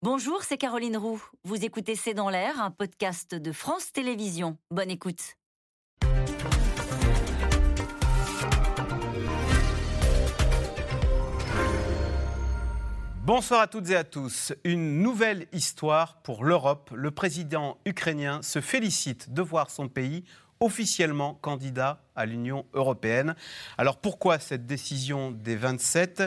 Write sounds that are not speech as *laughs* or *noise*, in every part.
Bonjour, c'est Caroline Roux. Vous écoutez C'est dans l'air, un podcast de France Télévisions. Bonne écoute. Bonsoir à toutes et à tous. Une nouvelle histoire pour l'Europe. Le président ukrainien se félicite de voir son pays officiellement candidat à l'Union européenne. Alors pourquoi cette décision des 27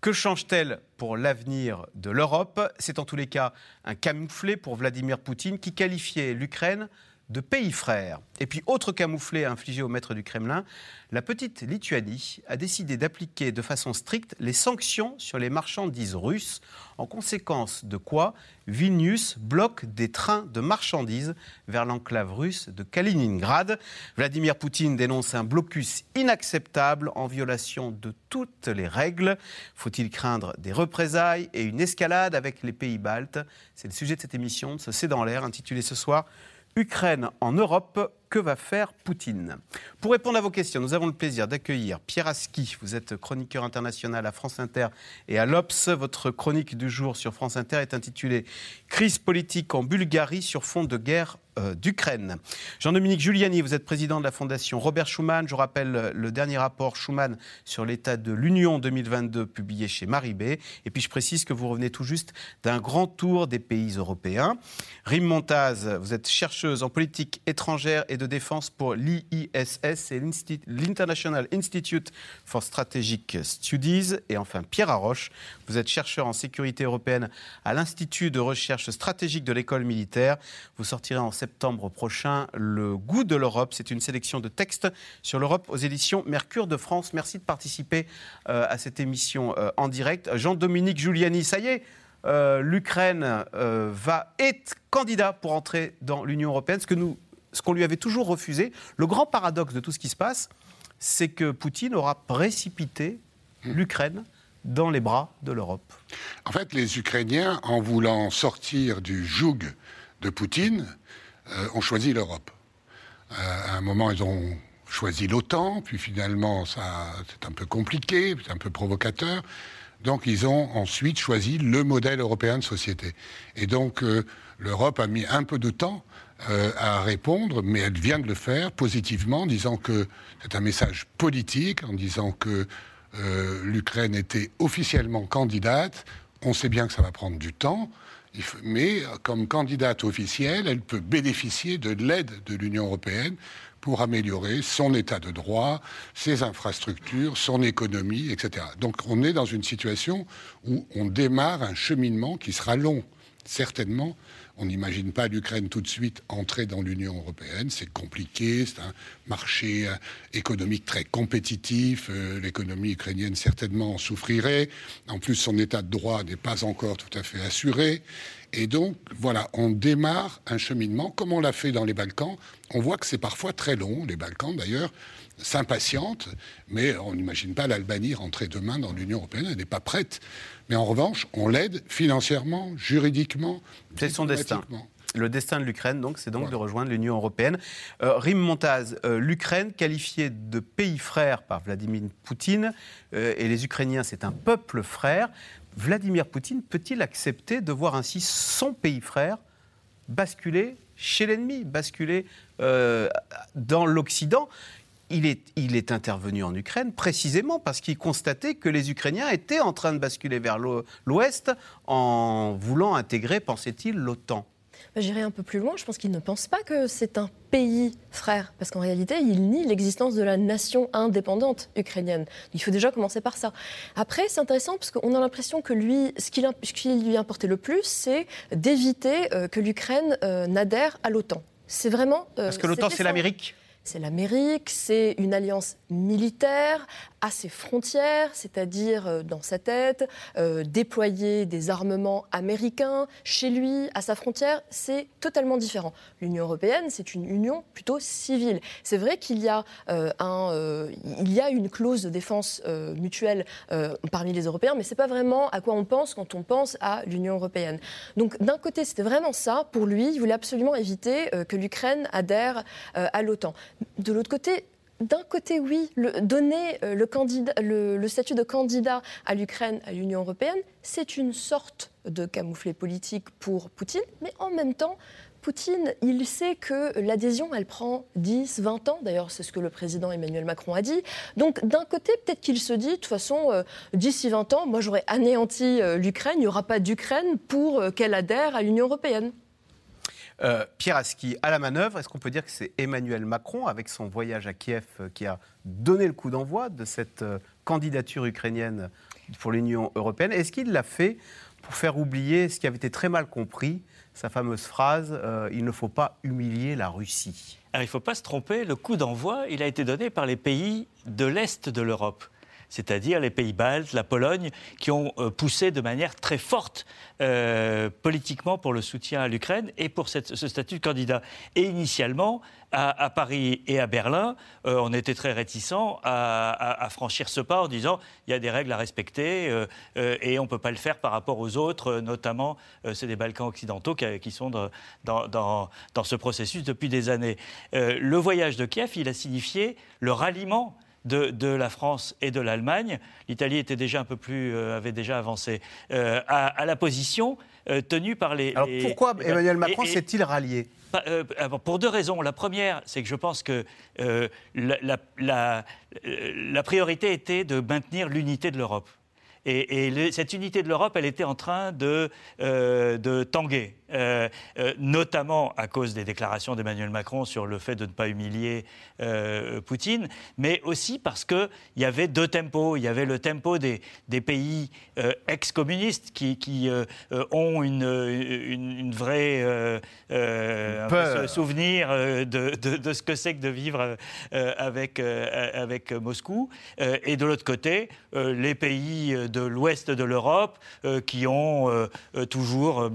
Que change-t-elle pour l'avenir de l'Europe? C'est en tous les cas un camouflet pour Vladimir Poutine qui qualifiait l'Ukraine de pays frères. Et puis, autre camouflet infligé au maître du Kremlin, la petite Lituanie a décidé d'appliquer de façon stricte les sanctions sur les marchandises russes, en conséquence de quoi Vilnius bloque des trains de marchandises vers l'enclave russe de Kaliningrad. Vladimir Poutine dénonce un blocus inacceptable en violation de toutes les règles. Faut-il craindre des représailles et une escalade avec les pays baltes? C'est le sujet de cette émission, de ce C'est dans l'air, intitulé ce soir Ukraine en Europe, que va faire Poutine Pour répondre à vos questions, nous avons le plaisir d'accueillir Pierre Aski. Vous êtes chroniqueur international à France Inter et à l'Obs. Votre chronique du jour sur France Inter est intitulée Crise politique en Bulgarie sur fond de guerre euh, d'Ukraine. Jean-Dominique Giuliani, vous êtes président de la Fondation Robert Schuman. Je rappelle le dernier rapport Schuman sur l'état de l'Union 2022 publié chez Maribé. Et puis je précise que vous revenez tout juste d'un grand tour des pays européens. Rim Montaz, vous êtes chercheuse en politique étrangère et de défense pour l'IISS et l'International Institute for Strategic Studies. Et enfin, Pierre Arroche, vous êtes chercheur en sécurité européenne à l'Institut de recherche stratégique de l'école militaire. Vous sortirez en septembre prochain Le goût de l'Europe. C'est une sélection de textes sur l'Europe aux éditions Mercure de France. Merci de participer euh, à cette émission euh, en direct. Jean-Dominique Giuliani, ça y est, euh, l'Ukraine va être candidat pour entrer dans l'Union européenne, ce que nous ce qu'on lui avait toujours refusé. Le grand paradoxe de tout ce qui se passe, c'est que Poutine aura précipité l'Ukraine dans les bras de l'Europe. En fait, les Ukrainiens, en voulant sortir du joug de Poutine, euh, ont choisi l'Europe. Euh, à un moment, ils ont choisi l'OTAN, puis finalement, ça, c'est un peu compliqué, c'est un peu provocateur. Donc, ils ont ensuite choisi le modèle européen de société. Et donc, euh, l'Europe a mis un peu de temps euh, à répondre, mais elle vient de le faire positivement, en disant que c'est un message politique, en disant que euh, l'Ukraine était officiellement candidate. On sait bien que ça va prendre du temps, mais comme candidate officielle, elle peut bénéficier de l'aide de l'Union européenne pour améliorer son état de droit, ses infrastructures, son économie, etc. Donc on est dans une situation où on démarre un cheminement qui sera long, certainement, on n'imagine pas l'Ukraine tout de suite entrer dans l'Union européenne. C'est compliqué, c'est un marché euh, économique très compétitif. Euh, l'économie ukrainienne certainement en souffrirait. En plus, son état de droit n'est pas encore tout à fait assuré. Et donc, voilà, on démarre un cheminement comme on l'a fait dans les Balkans. On voit que c'est parfois très long. Les Balkans, d'ailleurs, s'impatientent, mais on n'imagine pas l'Albanie rentrer demain dans l'Union européenne. Elle n'est pas prête. Mais en revanche, on l'aide financièrement, juridiquement. C'est son destin. Le destin de l'Ukraine, donc, c'est donc de rejoindre l'Union européenne. Euh, Rim Montaz, euh, l'Ukraine qualifiée de pays frère par Vladimir Poutine, euh, et les Ukrainiens, c'est un peuple frère. Vladimir Poutine peut-il accepter de voir ainsi son pays frère basculer chez l'ennemi, basculer dans l'Occident? Il est, intervenu en Ukraine précisément parce qu'il constatait que les Ukrainiens étaient en train de basculer vers l'Ouest en voulant intégrer, pensait-il, l'OTAN. Bah, j'irai un peu plus loin. Je pense qu'il ne pense pas que c'est un pays frère, parce qu'en réalité, il nie l'existence de la nation indépendante ukrainienne. Il faut déjà commencer par ça. Après, c'est intéressant parce qu'on a l'impression que lui, ce qui, lui importait le plus, c'est d'éviter euh, que l'Ukraine euh, n'adhère à l'OTAN. C'est vraiment. Euh, parce que l'OTAN, c'est l'Amérique c'est l'Amérique, c'est une alliance militaire à ses frontières, c'est-à-dire euh, dans sa tête, euh, déployer des armements américains chez lui, à sa frontière, c'est totalement différent. L'Union européenne, c'est une union plutôt civile. C'est vrai qu'il y, a, euh, un, y a une clause de défense mutuelle parmi les Européens, mais ce n'est pas vraiment à quoi on pense quand on pense à l'Union européenne. Donc d'un côté, c'était vraiment ça. Pour lui, il voulait absolument éviter que l'Ukraine adhère à l'OTAN. De l'autre côté, d'un côté, oui, donner le, candidat, le, statut de candidat à l'Ukraine, à l'Union européenne, c'est une sorte de camouflet politique pour Poutine, mais en même temps, Poutine, il sait que l'adhésion, elle prend 10, 20 ans. D'ailleurs, c'est ce que le président Emmanuel Macron a dit. Donc, d'un côté, peut-être qu'il se dit, de toute façon, euh, d'ici 20 ans, moi, j'aurais anéanti euh, l'Ukraine. Il n'y aura pas d'Ukraine pour euh, qu'elle adhère à l'Union européenne. Pierre Aski, à la manœuvre, est-ce qu'on peut dire que c'est Emmanuel Macron, avec son voyage à Kiev, qui a donné le coup d'envoi de cette candidature ukrainienne pour l'Union européenne? Est-ce qu'il l'a fait pour faire oublier ce qui avait été très mal compris, sa fameuse phrase euh, Il ne faut pas humilier la Russie. Alors, il ne faut pas se tromper, le coup d'envoi, il a été donné par les pays de l'Est de l'Europe c'est-à-dire les pays baltes, la Pologne, qui ont euh, poussé de manière très forte euh, politiquement pour le soutien à l'Ukraine et pour ce statut de candidat. Et initialement, à, Paris et à Berlin, on était très réticents à, franchir ce pas en disant il y a des règles à respecter et on ne peut pas le faire par rapport aux autres, notamment c'est des Balkans occidentaux qui, sont dans, dans, ce processus depuis des années. le voyage de Kiev, il a signifié le ralliement de, la France et de l'Allemagne, l'Italie était déjà un peu plus, euh, avait déjà avancé, euh, à, la position euh, tenue par les. Alors pourquoi Emmanuel Macron s'est-il rallié? Pour deux raisons. La première, c'est que je pense que la, priorité était de maintenir l'unité de l'Europe. Et, cette unité de l'Europe, elle était en train de, de tanguer. Euh, euh, notamment à cause des déclarations d'Emmanuel Macron sur le fait de ne pas humilier euh, Poutine, mais aussi parce qu'il y avait deux tempos. Il y avait le tempo des, des pays ex-communistes qui, qui ont une, une, vraie souvenir de, de, ce que c'est que de vivre avec, avec Moscou. et de l'autre côté, les pays de l'ouest de l'Europe qui ont toujours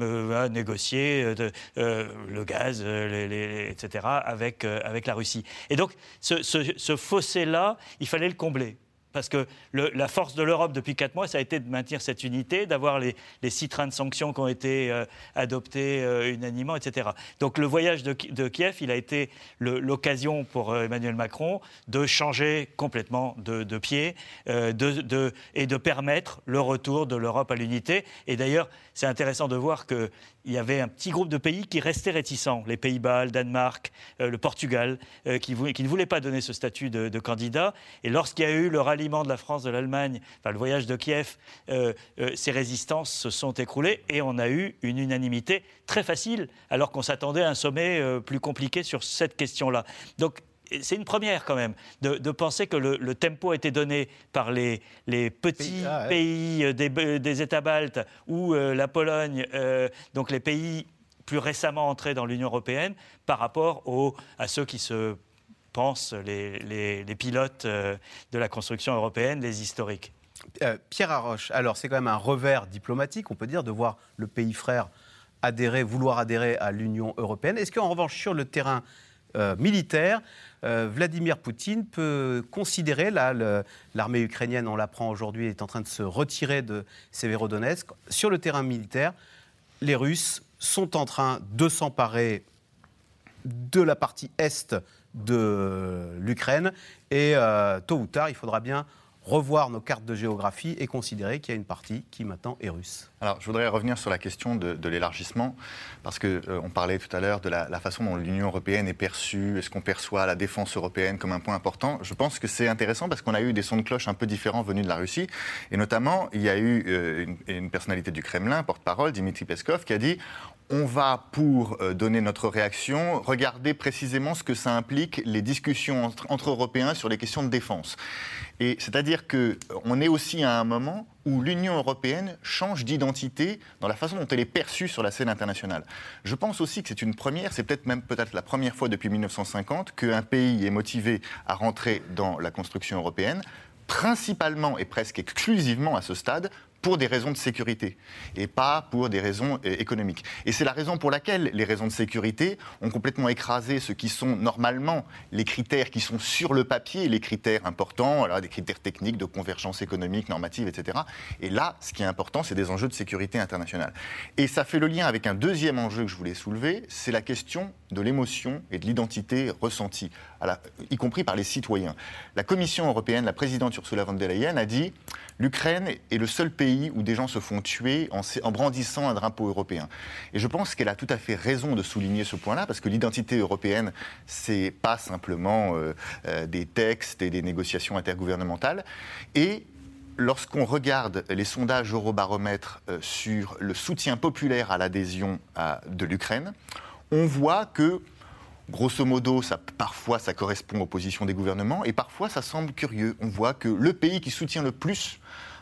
négocié euh, euh, le gaz, euh, etc., avec, avec la Russie. Et donc, ce fossé-là, il fallait le combler parce que la force de l'Europe depuis quatre mois, ça a été de maintenir cette unité, d'avoir les, six trains de sanctions qui ont été adoptés unanimement, etc. Donc le voyage de, Kiev, il a été l'occasion pour Emmanuel Macron de changer complètement de, pied et de permettre le retour de l'Europe à l'unité. Et d'ailleurs, c'est intéressant de voir qu'il y avait un petit groupe de pays qui restaient réticents, les Pays-Bas, le Danemark, le Portugal, qui, qui, ne voulaient pas donner ce statut de, candidat. Et lorsqu'il y a eu le rallye de la France, de l'Allemagne, enfin, le voyage de Kiev, euh, euh, ces résistances se sont écroulées et on a eu une unanimité très facile, alors qu'on s'attendait à un sommet euh, plus compliqué sur cette question-là. Donc, c'est une première quand même de, penser que le, tempo a été donné par les, les petits pays, des, États baltes ou la Pologne, donc les pays plus récemment entrés dans l'Union européenne, par rapport aux, à ceux qui se pensent les, pilotes euh, de la construction européenne, les historiques. Euh, Pierre Arroche, alors c'est quand même un revers diplomatique, on peut dire, de voir le pays frère adhérer, vouloir adhérer à l'Union européenne. Est-ce qu'en revanche, sur le terrain euh, militaire, Vladimir Poutine peut considérer, là, l'armée ukrainienne, on l'apprend aujourd'hui, est en train de se retirer de Severodonetsk. Sur le terrain militaire, les Russes sont en train de s'emparer de la partie est de l'Ukraine. Et euh, tôt ou tard, il faudra bien revoir nos cartes de géographie et considérer qu'il y a une partie qui maintenant est russe. Alors, je voudrais revenir sur la question de, l'élargissement, parce qu'on euh, parlait tout à l'heure de la, façon dont l'Union européenne est perçue, est-ce qu'on perçoit la défense européenne comme un point important? Je pense que c'est intéressant parce qu'on a eu des sons de cloche un peu différents venus de la Russie, et notamment, il y a eu euh, une, une, personnalité du Kremlin, porte-parole, Dimitri Peskov, qui a dit on va, pour euh, donner notre réaction, regarder précisément ce que ça implique, les discussions entre, Européens sur les questions de défense. Et c'est-à-dire qu'on est aussi à un moment où l'Union européenne change d'identité dans la façon dont elle est perçue sur la scène internationale. Je pense aussi que c'est une première, c'est peut-être même peut-être la première fois depuis 1950 qu'un pays est motivé à rentrer dans la construction européenne principalement et presque exclusivement à ce stade pour des raisons de sécurité et pas pour des raisons euh, économiques. Et c'est la raison pour laquelle les raisons de sécurité ont complètement écrasé ce qui sont normalement les critères qui sont sur le papier, les critères importants, alors des critères techniques de convergence économique, normative, etc. Et là, ce qui est important, c'est des enjeux de sécurité internationale. Et ça fait le lien avec un deuxième enjeu que je voulais soulever, c'est la question de l'émotion et de l'identité ressentie, y compris par les citoyens. La Commission européenne, la présidente Ursula von der Leyen a dit l'Ukraine est le seul pays où des gens se font tuer en, brandissant un drapeau européen. Et je pense qu'elle a tout à fait raison de souligner ce point-là, parce que l'identité européenne, c'est pas simplement euh, euh, des textes et des négociations intergouvernementales. Et lorsqu'on regarde les sondages Eurobaromètre euh, sur le soutien populaire à l'adhésion de l'Ukraine, on voit que, grosso modo, ça, parfois ça correspond aux positions des gouvernements et parfois ça semble curieux. On voit que le pays qui soutient le plus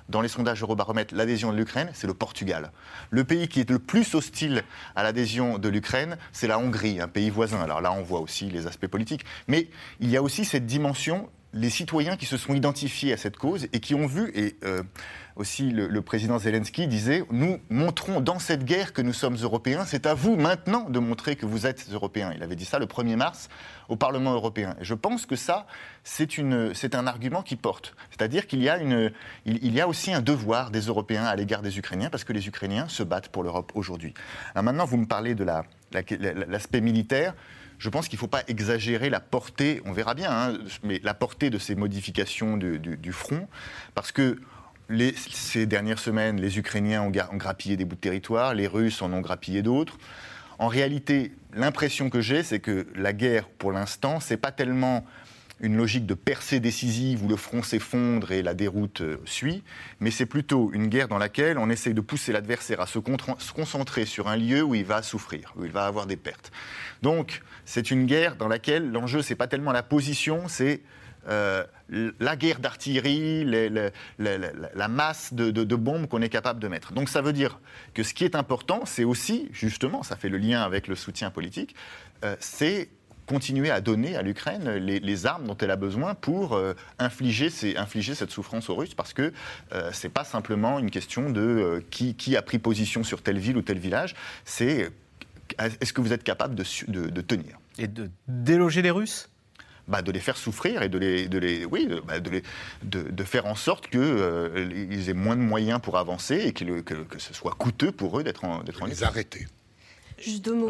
dans les sondages Eurobaromètre l'adhésion de l'Ukraine, c'est le Portugal. Le pays qui est le plus hostile à l'adhésion de l'Ukraine, c'est la Hongrie, un pays voisin. Alors là, on voit aussi les aspects politiques. Mais il y a aussi cette dimension les citoyens qui se sont identifiés à cette cause et qui ont vu, et euh, aussi le, président Zelensky disait, nous montrons dans cette guerre que nous sommes européens, c'est à vous maintenant de montrer que vous êtes européens. Il avait dit ça le 1er mars au Parlement européen. Et je pense que ça, c'est un argument qui porte. C'est-à-dire qu'il y, a aussi un devoir des Européens à l'égard des Ukrainiens, parce que les Ukrainiens se battent pour l'Europe aujourd'hui. Maintenant, vous me parlez de l'aspect militaire je pense qu'il ne faut pas exagérer la portée, on verra bien, hein, mais la portée de ces modifications du, front, parce que ces dernières semaines, les Ukrainiens ont, ont, grappillé des bouts de territoire, les Russes en ont grappillé d'autres. En réalité, l'impression que j'ai, c'est que la guerre, pour l'instant, c'est pas tellement une logique de percée décisive où le front s'effondre et la déroute euh, suit, mais c'est plutôt une guerre dans laquelle on essaye de pousser l'adversaire à se, concentrer sur un lieu où il va souffrir, où il va avoir des pertes. Donc, c'est une guerre dans laquelle l'enjeu, c'est pas tellement la position, c'est euh, la guerre d'artillerie, la, masse de, bombes qu'on est capable de mettre. Donc ça veut dire que ce qui est important, c'est aussi, justement, ça fait le lien avec le soutien politique, euh, c'est continuer à donner à l'Ukraine les, armes dont elle a besoin pour euh, infliger, infliger, cette souffrance aux Russes, parce que euh, ce n'est pas simplement une question de euh, qui, qui, a pris position sur telle ville ou tel village, c'est est-ce que vous êtes capable de, de, tenir? Et de déloger les Russes? Bah, de les faire souffrir et de les, de les oui, de, bah, les, de, faire en sorte qu'ils aient moins de moyens pour avancer et que, que, que ce soit coûteux pour eux d'être en, d'être en Les arrêter. Juste deux mots.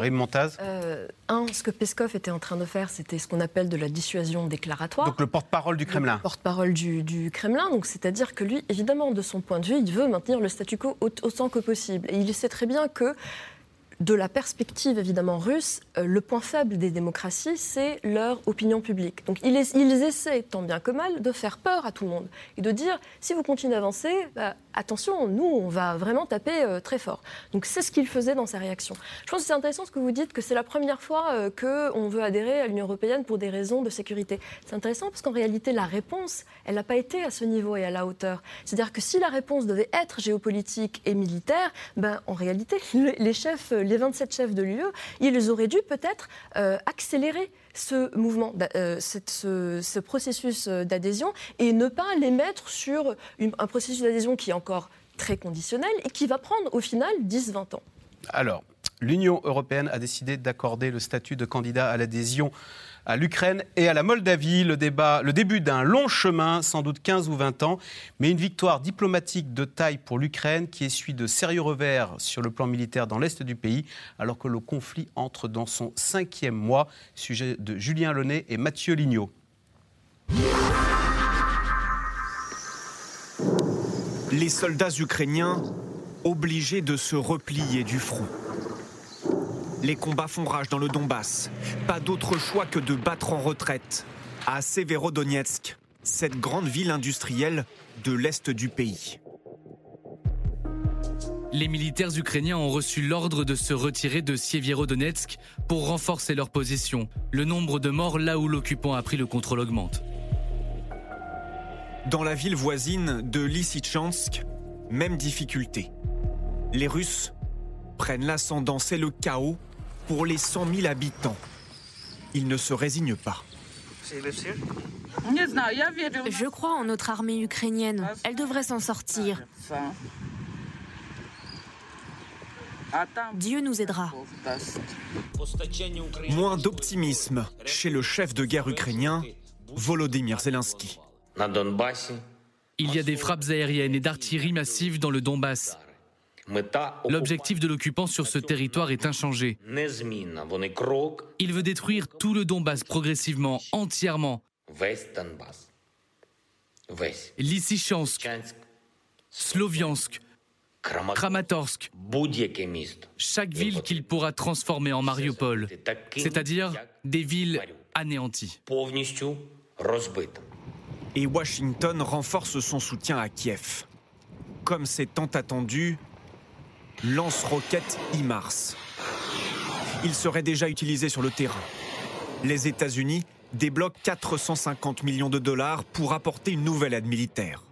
Euh, un, ce que Peskov était en train de faire, c'était ce qu'on appelle de la dissuasion déclaratoire. Donc le porte-parole du Kremlin. Le porte-parole du, Kremlin. Donc c'est-à-dire que lui, évidemment, de son point de vue, il veut maintenir le statu quo autant que possible. Et il sait très bien que de la perspective évidemment russe, euh, le point faible des démocraties, c'est leur opinion publique. Donc ils, ils, essaient, tant bien que mal, de faire peur à tout le monde et de dire si vous continuez d'avancer, bah, attention, nous, on va vraiment taper euh, très fort. Donc c'est ce qu'il faisait dans sa réaction. Je pense que c'est intéressant ce que vous dites, que c'est la première fois euh, qu'on veut adhérer à l'Union européenne pour des raisons de sécurité. C'est intéressant parce qu'en réalité, la réponse, elle n'a pas été à ce niveau et à la hauteur. C'est-à-dire que si la réponse devait être géopolitique et militaire, ben, en réalité, *laughs* les chefs les 27 chefs de l'UE, ils auraient dû peut-être euh, accélérer ce mouvement, euh, ce, processus euh, d'adhésion et ne pas les mettre sur un processus d'adhésion qui est encore très conditionnel et qui va prendre au final 10-20 ans. Alors, l'Union européenne a décidé d'accorder le statut de candidat à l'adhésion à l'Ukraine et à la Moldavie. Le, début d'un long chemin, sans doute 15 ou 20 ans, mais une victoire diplomatique de taille pour l'Ukraine qui essuie de sérieux revers sur le plan militaire dans l'est du pays, alors que le conflit entre dans son cinquième mois. Sujet de Julien Launay et Mathieu Lignot. Les soldats ukrainiens obligés de se replier du front. Les combats font rage dans le Donbass. Pas d'autre choix que de battre en retraite à Severodonetsk, cette grande ville industrielle de l'est du pays. Les militaires ukrainiens ont reçu l'ordre de se retirer de Severodonetsk pour renforcer leur position. Le nombre de morts là où l'occupant a pris le contrôle augmente. Dans la ville voisine de Lysychansk, même difficulté. Les Russes prennent l'ascendant, c'est le chaos pour les 100 000 habitants. Ils ne se résignent pas. Je crois en notre armée ukrainienne. Elle devrait s'en sortir. Dieu nous aidera. Moins d'optimisme chez le chef de guerre ukrainien, Volodymyr Zelensky. Il y a des frappes aériennes et d'artillerie massive dans le Donbass. L'objectif de l'occupant sur ce territoire est inchangé. Il veut détruire tout le Donbass progressivement, entièrement. Lysychansk, Sloviansk, Kramatorsk, chaque ville qu'il pourra transformer en Mariupol, c'est-à-dire des villes anéanties. Et Washington renforce son soutien à Kiev. Comme c'est tant attendu, lance-roquettes IMARS. Il serait déjà utilisé sur le terrain. Les États-Unis débloquent 450 millions de dollars pour apporter une nouvelle aide militaire.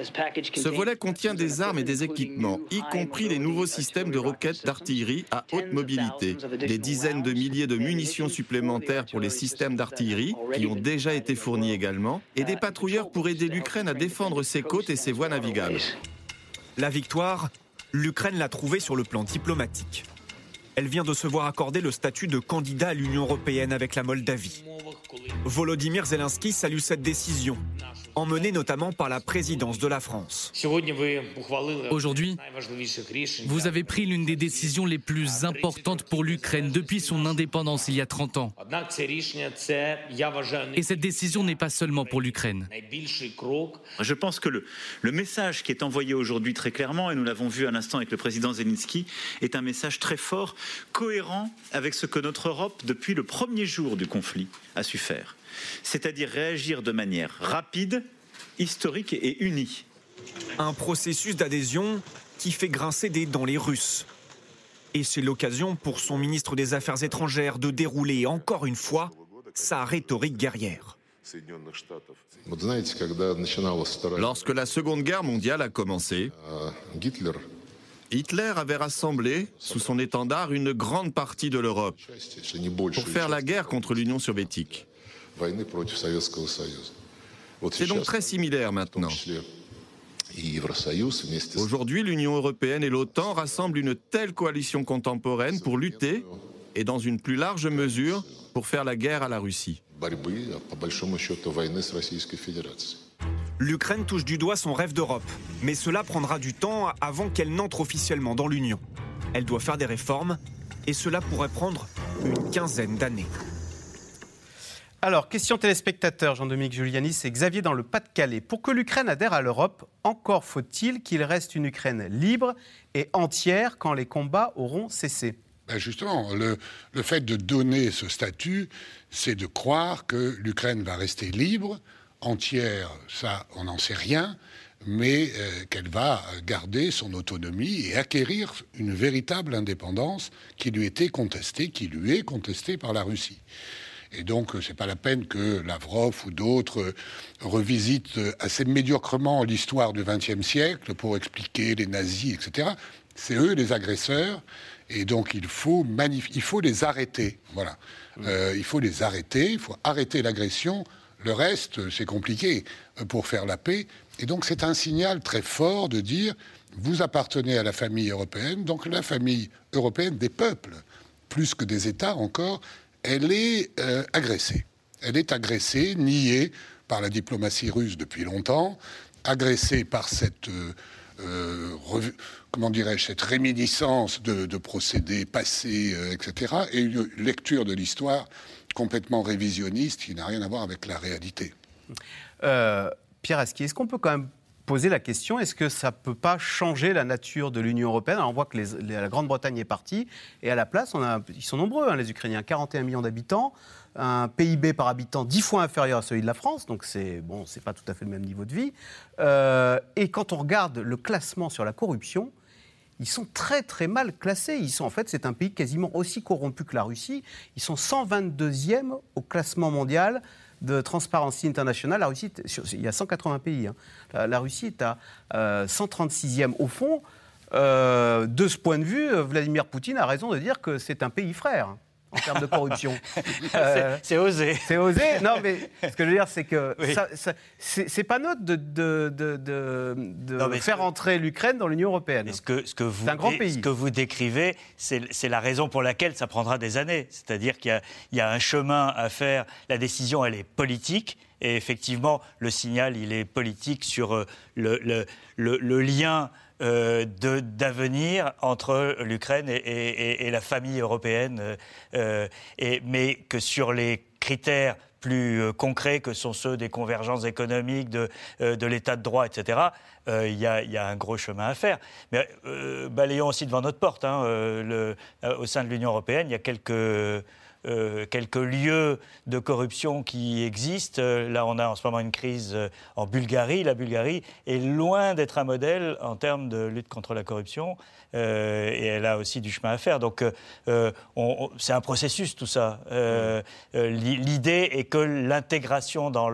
Ce volet contient des armes et des équipements, y compris les nouveaux systèmes de roquettes d'artillerie à haute mobilité, des dizaines de milliers de munitions supplémentaires pour les systèmes d'artillerie, qui ont déjà été fournis également, et des patrouilleurs pour aider l'Ukraine à défendre ses côtes et ses voies navigables. La victoire, l'Ukraine l'a trouvée sur le plan diplomatique. Elle vient de se voir accorder le statut de candidat à l'Union européenne avec la Moldavie. Volodymyr Zelensky salue cette décision, emmenée notamment par la présidence de la France. Aujourd'hui, vous avez pris l'une des décisions les plus importantes pour l'Ukraine depuis son indépendance il y a 30 ans. Et cette décision n'est pas seulement pour l'Ukraine. Je pense que le, le message qui est envoyé aujourd'hui très clairement, et nous l'avons vu à l'instant avec le président Zelensky, est un message très fort, cohérent avec ce que notre Europe, depuis le premier jour du conflit, a su faire. C'est-à-dire réagir de manière rapide, historique et unie. Un processus d'adhésion qui fait grincer des dents les Russes. Et c'est l'occasion pour son ministre des Affaires étrangères de dérouler encore une fois sa rhétorique guerrière. Lorsque la Seconde Guerre mondiale a commencé, Hitler avait rassemblé sous son étendard une grande partie de l'Europe pour faire la guerre contre l'Union soviétique. C'est donc très similaire maintenant. Aujourd'hui, l'Union européenne et l'OTAN rassemblent une telle coalition contemporaine pour lutter, et dans une plus large mesure, pour faire la guerre à la Russie. L'Ukraine touche du doigt son rêve d'Europe, mais cela prendra du temps avant qu'elle n'entre officiellement dans l'Union. Elle doit faire des réformes, et cela pourrait prendre une quinzaine d'années. Alors, question téléspectateur, Jean-Dominique Giuliani, c'est Xavier dans le Pas-de-Calais. Pour que l'Ukraine adhère à l'Europe, encore faut-il qu'il reste une Ukraine libre et entière quand les combats auront cessé? Ben justement, le, fait de donner ce statut, c'est de croire que l'Ukraine va rester libre, entière, ça, on n'en sait rien, mais euh, qu'elle va garder son autonomie et acquérir une véritable indépendance qui lui était contestée, qui lui est contestée par la Russie. Et donc, c'est pas la peine que Lavrov ou d'autres revisitent assez médiocrement l'histoire du XXe siècle pour expliquer les nazis, etc. C'est eux les agresseurs, et donc il faut, il faut les arrêter. Voilà. Euh, il faut les arrêter, il faut arrêter l'agression. Le reste, c'est compliqué pour faire la paix. Et donc, c'est un signal très fort de dire vous appartenez à la famille européenne, donc la famille européenne des peuples, plus que des États encore, elle est euh, agressée. Elle est agressée, niée par la diplomatie russe depuis longtemps, agressée par cette, euh, euh, comment dirais-je, cette réminiscence de, procédés passés, etc., et une lecture de l'histoire complètement révisionniste qui n'a rien à voir avec la réalité. Pierre Aski, est-ce qu'on peut quand même poser la question est-ce que ça ne peut pas changer la nature de l'Union européenne? On voit que la Grande-Bretagne est partie, et à la place, a, ils sont nombreux, hein, les Ukrainiens, 41 millions d'habitants, un PIB par habitant 10 fois inférieur à celui de la France, donc c'est bon, c'est pas tout à fait le même niveau de vie. Euh, et quand on regarde le classement sur la corruption, ils sont très très mal classés. Ils sont en fait, c'est un pays quasiment aussi corrompu que la Russie. Ils sont 122e au classement mondial de Transparency International, la Russie, il y a 180 pays. Hein. La, Russie est à 136e euh, au fond. Euh, de ce point de vue, Vladimir Poutine a raison de dire que c'est un pays frère en termes de corruption. *laughs* Euh, c'est osé. C'est osé. Non, mais *laughs* ce que je veux dire, c'est que c'est pas neutre de, de, de, faire entrer l'Ukraine dans l'Union européenne. Ce que, ce que vous, un grand pays. Ce que vous décrivez, c'est la raison pour laquelle ça prendra des années. C'est-à-dire qu'il y, y, a un chemin à faire. La décision, elle est politique. Et effectivement, le signal, il est politique sur euh, le, le, le, le lien euh, d'avenir entre l'Ukraine et, la famille européenne, euh, et, mais que sur les critères plus concrets que sont ceux des convergences économiques, de, de l'état de droit, etc., il y, a un gros chemin à faire. Mais balayons aussi devant notre porte. Hein, au sein de l'Union européenne, il y a quelques euh, quelques lieux de corruption qui existent. Euh, là, on a en ce moment une crise euh, en Bulgarie. La Bulgarie est loin d'être un modèle en termes de lutte contre la corruption. et elle a aussi du chemin à faire. Donc, c'est un processus, tout ça. L'idée est que l'intégration dans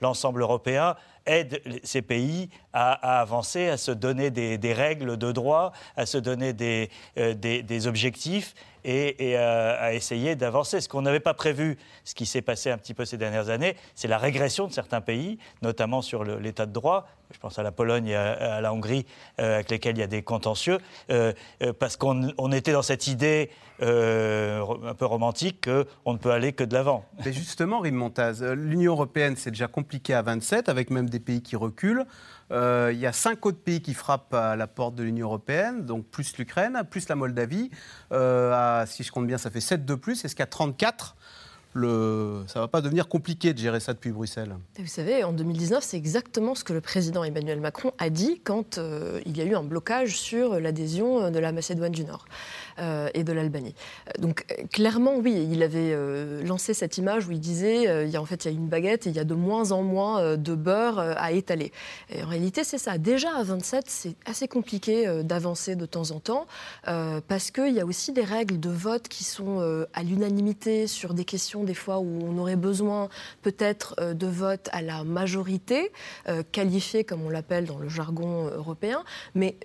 l'ensemble européen aide ces pays à, avancer, à se donner des, règles de droit, à se donner des, des objectifs et, à, essayer d'avancer. Ce qu'on n'avait pas prévu, ce qui s'est passé un petit peu ces dernières années, c'est la régression de certains pays, notamment sur l'état de droit. Je pense à la Pologne et à, la Hongrie, euh, avec lesquels il y a des contentieux, euh, euh, parce qu'on était dans cette idée un peu romantique qu'on ne peut aller que de l'avant. Mais justement, Rim Montaz, l'Union européenne, c'est déjà compliqué à 27, avec même des pays qui reculent. Il y a cinq autres pays qui frappent à la porte de l'Union européenne, donc plus l'Ukraine, plus la Moldavie. Si je compte bien, ça fait 7 de plus. Est-ce a 34 ça ne va pas devenir compliqué de gérer ça depuis Bruxelles. Vous savez, en 2019, c'est exactement ce que le président Emmanuel Macron a dit quand euh, il y a eu un blocage sur l'adhésion de la Macédoine du Nord. Euh, et de l'Albanie. Donc euh, clairement, oui, il avait euh, lancé cette image où il disait, il y a, en fait, il y a une baguette et il y a de moins en moins de beurre à étaler. En réalité, c'est ça. Déjà à 27, c'est assez compliqué d'avancer de temps en temps parce qu'il y a aussi des règles de vote qui sont à l'unanimité sur des questions des fois où on aurait besoin peut-être de vote à la majorité, qualifiée comme on l'appelle dans le jargon européen, mais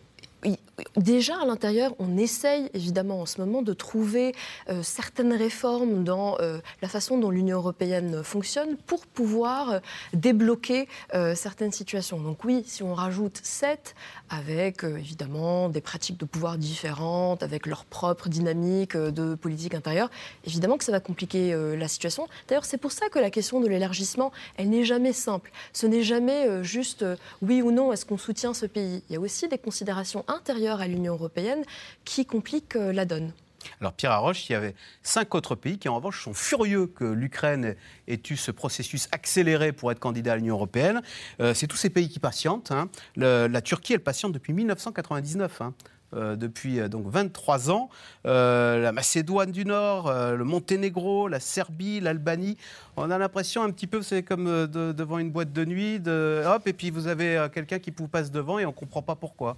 Déjà à l'intérieur, on essaye évidemment en ce moment de trouver euh, certaines réformes dans euh, la façon dont l'Union européenne fonctionne pour pouvoir euh, débloquer certaines situations. Donc oui, si on rajoute 7 avec évidemment des pratiques de pouvoir différentes, avec leur propre dynamique de politique intérieure, évidemment que ça va compliquer la situation. D'ailleurs, c'est pour ça que la question de l'élargissement, elle n'est jamais simple. Ce n'est jamais juste oui ou non, est-ce qu'on soutient ce pays? Il y a aussi des considérations intérieure à l'Union européenne qui complique euh, la donne. Alors Pierre Arroche, il y avait cinq autres pays qui en revanche sont furieux que l'Ukraine ait eu ce processus accéléré pour être candidat à l'Union européenne. Euh, c'est tous ces pays qui patientent. Hein. la Turquie, elle patiente depuis 1999. Hein. Euh, depuis donc 23 ans. la Macédoine du Nord, le Monténégro, la Serbie, l'Albanie. On a l'impression un petit peu, c'est comme devant une boîte de nuit, hop, et puis vous avez quelqu'un qui vous passe devant et on ne comprend pas pourquoi.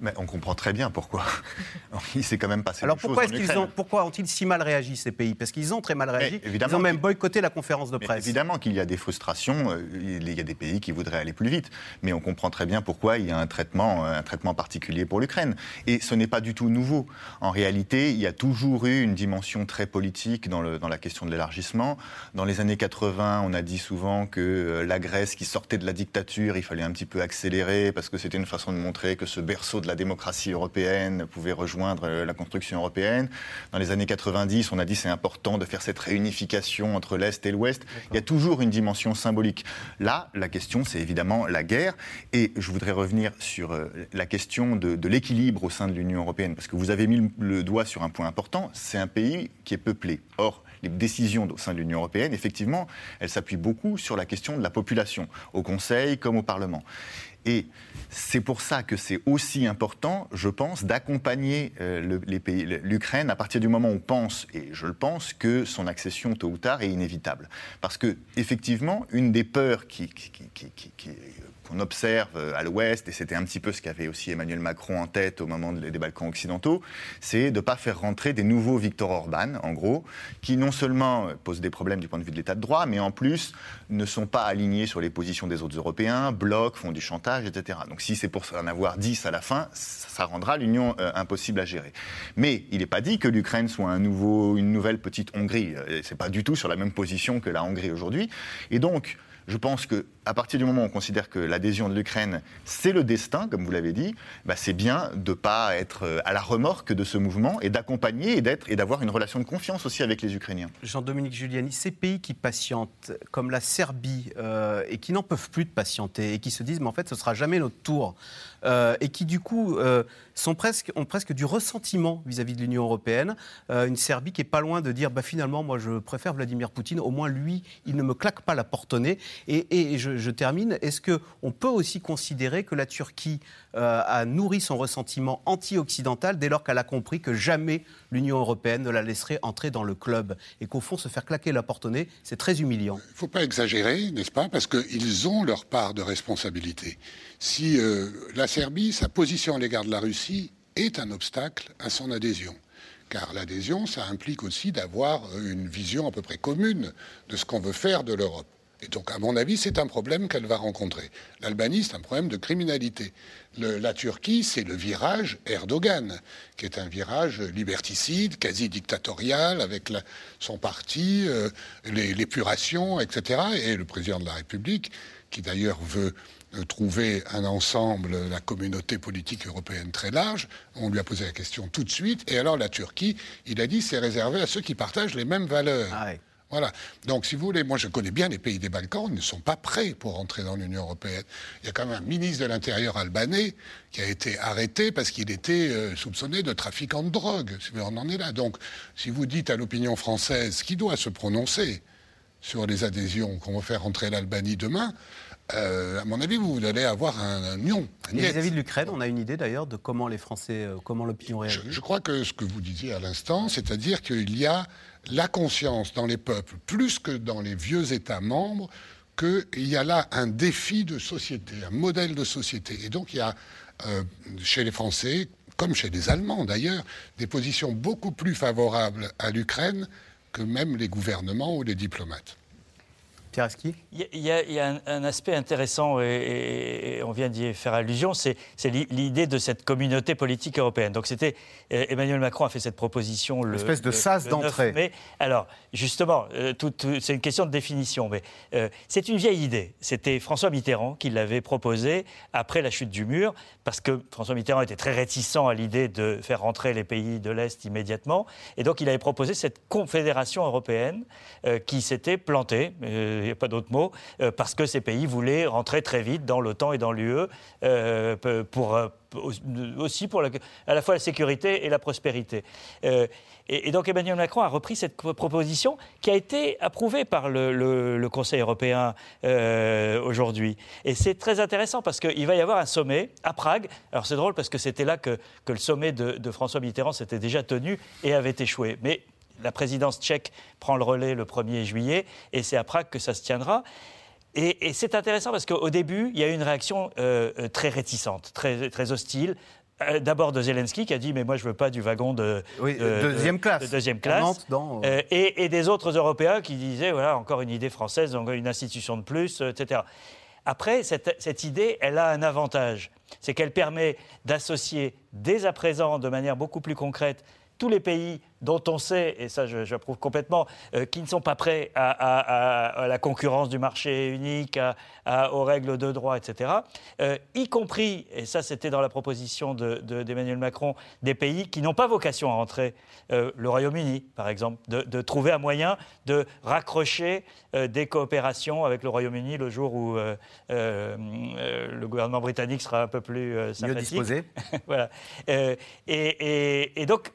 Mais on comprend très bien pourquoi. *laughs* Il s'est quand même passé Alors pourquoi, ont, pourquoi ont-ils si mal réagi, ces pays? Parce qu'ils ont très mal réagi. Ils ont même boycotté la conférence de presse. Évidemment qu'il y a des frustrations. Euh, il y a des pays qui voudraient aller plus vite. Mais on comprend très bien pourquoi il y a un traitement, un traitement particulier pour l'Ukraine. Et ce n'est pas du tout nouveau. En réalité, il y a toujours eu une dimension très politique dans, le, dans la question de l'élargissement. Dans les années 80, on a dit souvent que euh, la Grèce qui sortait de la dictature, il fallait un petit peu accélérer parce que c'était une façon de montrer que ce berceau de la démocratie européenne pouvait rejoindre euh, la construction européenne. Dans les années 90, on a dit c'est important de faire cette réunification entre l'Est et l'Ouest. Il y a toujours une dimension symbolique. Là, la question, c'est évidemment la guerre. Et je voudrais revenir sur euh, la question de, l'équilibre au sein de l'Union européenne, parce que vous avez mis le doigt sur un point important. C'est un pays qui est peuplé. Or, les décisions au sein de l'Union européenne, effectivement, elles s'appuient beaucoup sur la question de la population, au Conseil comme au Parlement. Et c'est pour ça que c'est aussi important, je pense, d'accompagner euh, l'Ukraine à partir du moment où on pense, et je le pense, que son accession tôt ou tard est inévitable. Parce que, effectivement, une des peurs qui, qu'on observe euh, à l'Ouest, et c'était un petit peu ce qu'avait aussi Emmanuel Macron en tête au moment des Balkans occidentaux, c'est de ne pas faire rentrer des nouveaux Viktor Orban, en gros, qui non seulement euh, posent des problèmes du point de vue de l'état de droit, mais en plus ne sont pas alignés sur les positions des autres Européens, bloquent, font du chantage, etc. Donc si c'est pour en avoir 10 à la fin, ça rendra l'Union euh, impossible à gérer. Mais il n'est pas dit que l'Ukraine soit une nouvelle petite Hongrie. C'est pas du tout sur la même position que la Hongrie aujourd'hui. Et donc, je pense qu'à partir du moment où on considère que l'adhésion de l'Ukraine, c'est le destin, comme vous l'avez dit, bah c'est bien de ne pas être euh, à la remorque de ce mouvement et d'accompagner et d'être et d'avoir une relation de confiance aussi avec les Ukrainiens. Jean-Dominique Giuliani, ces pays qui patientent, comme la Serbie, euh, et qui n'en peuvent plus de patienter, et qui se disent, mais en fait, ce sera jamais notre tour euh, et qui du coup euh, sont presque, ont presque du ressentiment vis-à-vis de l'Union européenne. Euh, une Serbie qui est pas loin de dire bah, finalement, moi je préfère Vladimir Poutine, au moins lui, il ne me claque pas la porte au nez. Et, je, je termine, est-ce qu'on peut aussi considérer que la Turquie euh, a nourri son ressentiment anti-occidental dès lors qu'elle a compris que jamais l'Union européenne ne la laisserait entrer dans le club et qu'au fond, se faire claquer la porte au nez, c'est très humiliant Il ne faut pas exagérer, n'est-ce pas? Parce qu'ils ont leur part de responsabilité. Si euh, la Serbie, sa position à l'égard de la Russie est un obstacle à son adhésion. Car l'adhésion, ça implique aussi d'avoir une vision à peu près commune de ce qu'on veut faire de l'Europe. Et donc, à mon avis, c'est un problème qu'elle va rencontrer. L'Albanie, c'est un problème de criminalité. La Turquie, c'est le virage Erdogan, qui est un virage liberticide, quasi dictatorial, avec son parti, euh, l'épuration, etc. Et le président de la République, qui d'ailleurs veut euh, trouver un ensemble, la communauté politique européenne très large. On lui a posé la question tout de suite. Et alors la Turquie, il a dit, c'est réservé à ceux qui partagent les mêmes valeurs. Voilà. Donc, si vous voulez, moi je connais bien les pays des Balkans, ils ne sont pas prêts pour entrer dans l'Union européenne. Il y a quand même un ministre de l'Intérieur albanais qui a été arrêté parce qu'il était euh, soupçonné de trafiquant de drogue. Si vous voulez, On en est là. Donc, si vous dites à l'opinion française qui doit se prononcer sur les adhésions qu'on va faire entrer l'Albanie demain, euh, à mon avis, vous allez avoir un, un niet. vis-à-vis de l'Ukraine, on a une idée d'ailleurs de comment les Français, euh, comment l'opinion réagit Je crois que ce que vous disiez à l'instant, c'est-à-dire qu'il y a la conscience dans les peuples, plus que dans les vieux États membres, qu'il y a là un défi de société, un modèle de société. Et donc il y a euh, chez les Français, comme chez les Allemands d'ailleurs, des positions beaucoup plus favorables à l'Ukraine que même les gouvernements ou les diplomates. Il y a- il y un, un aspect intéressant, et, on vient d'y faire allusion, c'est c'est l'i- l'idée de cette communauté politique européenne. Donc c'était euh, Emmanuel Macron a fait cette proposition le, espèce de le- sas le 9 d'entrée. mai. Alors justement, euh, tout- tout- c'est une question de définition, mais euh, c'est une vieille idée. C'était François Mitterrand qui l'avait proposé après la chute du mur, parce que François Mitterrand était très réticent à l'idée de faire rentrer les pays de l'Est immédiatement, et donc il avait proposé cette confédération européenne euh, qui s'était plantée, n'y a pas d'autre mot, euh, parce que ces pays voulaient rentrer très vite dans l'OTAN et dans l'UE euh, pour, euh, aussi pour la- à la fois la sécurité et la prospérité. Et, donc Emmanuel Macron a repris cette proposition qui a été approuvée par le, Conseil européen aujourd'hui. Et c'est très intéressant parce qu'il va y avoir un sommet à Prague. Alors c'est drôle parce que c'était là que, que le sommet de, de François Mitterrand s'était déjà tenu et avait échoué. Mais la présidence tchèque prend le relais le 1er juillet et c'est à Prague que ça se tiendra. Et, et c'est intéressant parce qu'au début, il y a eu une réaction euh, euh, très réticente, très, très hostile. Euh, D'abord de Zelensky qui a dit mais moi je veux pas du wagon de, Oui, de- deuxième de- classe. de deuxième classe. dans, euh, et, et des autres Européens qui disaient voilà encore une idée française, encore une institution de plus, etc. Après, cette, cette idée, elle a un avantage, c'est qu'elle permet d'associer dès à présent, de manière beaucoup plus concrète, tous les pays dont on sait, et ça j'approuve complètement, euh, qui ne sont pas prêts à, à- à- à la concurrence du marché unique, aux règles de droit, etc., euh, y compris, et ça c'était dans la proposition de- de- d'Emmanuel Macron, des pays qui n'ont pas vocation à entrer, euh, le Royaume-Uni par exemple, de, de trouver un moyen de raccrocher des coopérations avec le Royaume-Uni le jour où le gouvernement britannique sera un peu plus sympathique. disposé. *laughs* voilà. Et, et- et donc,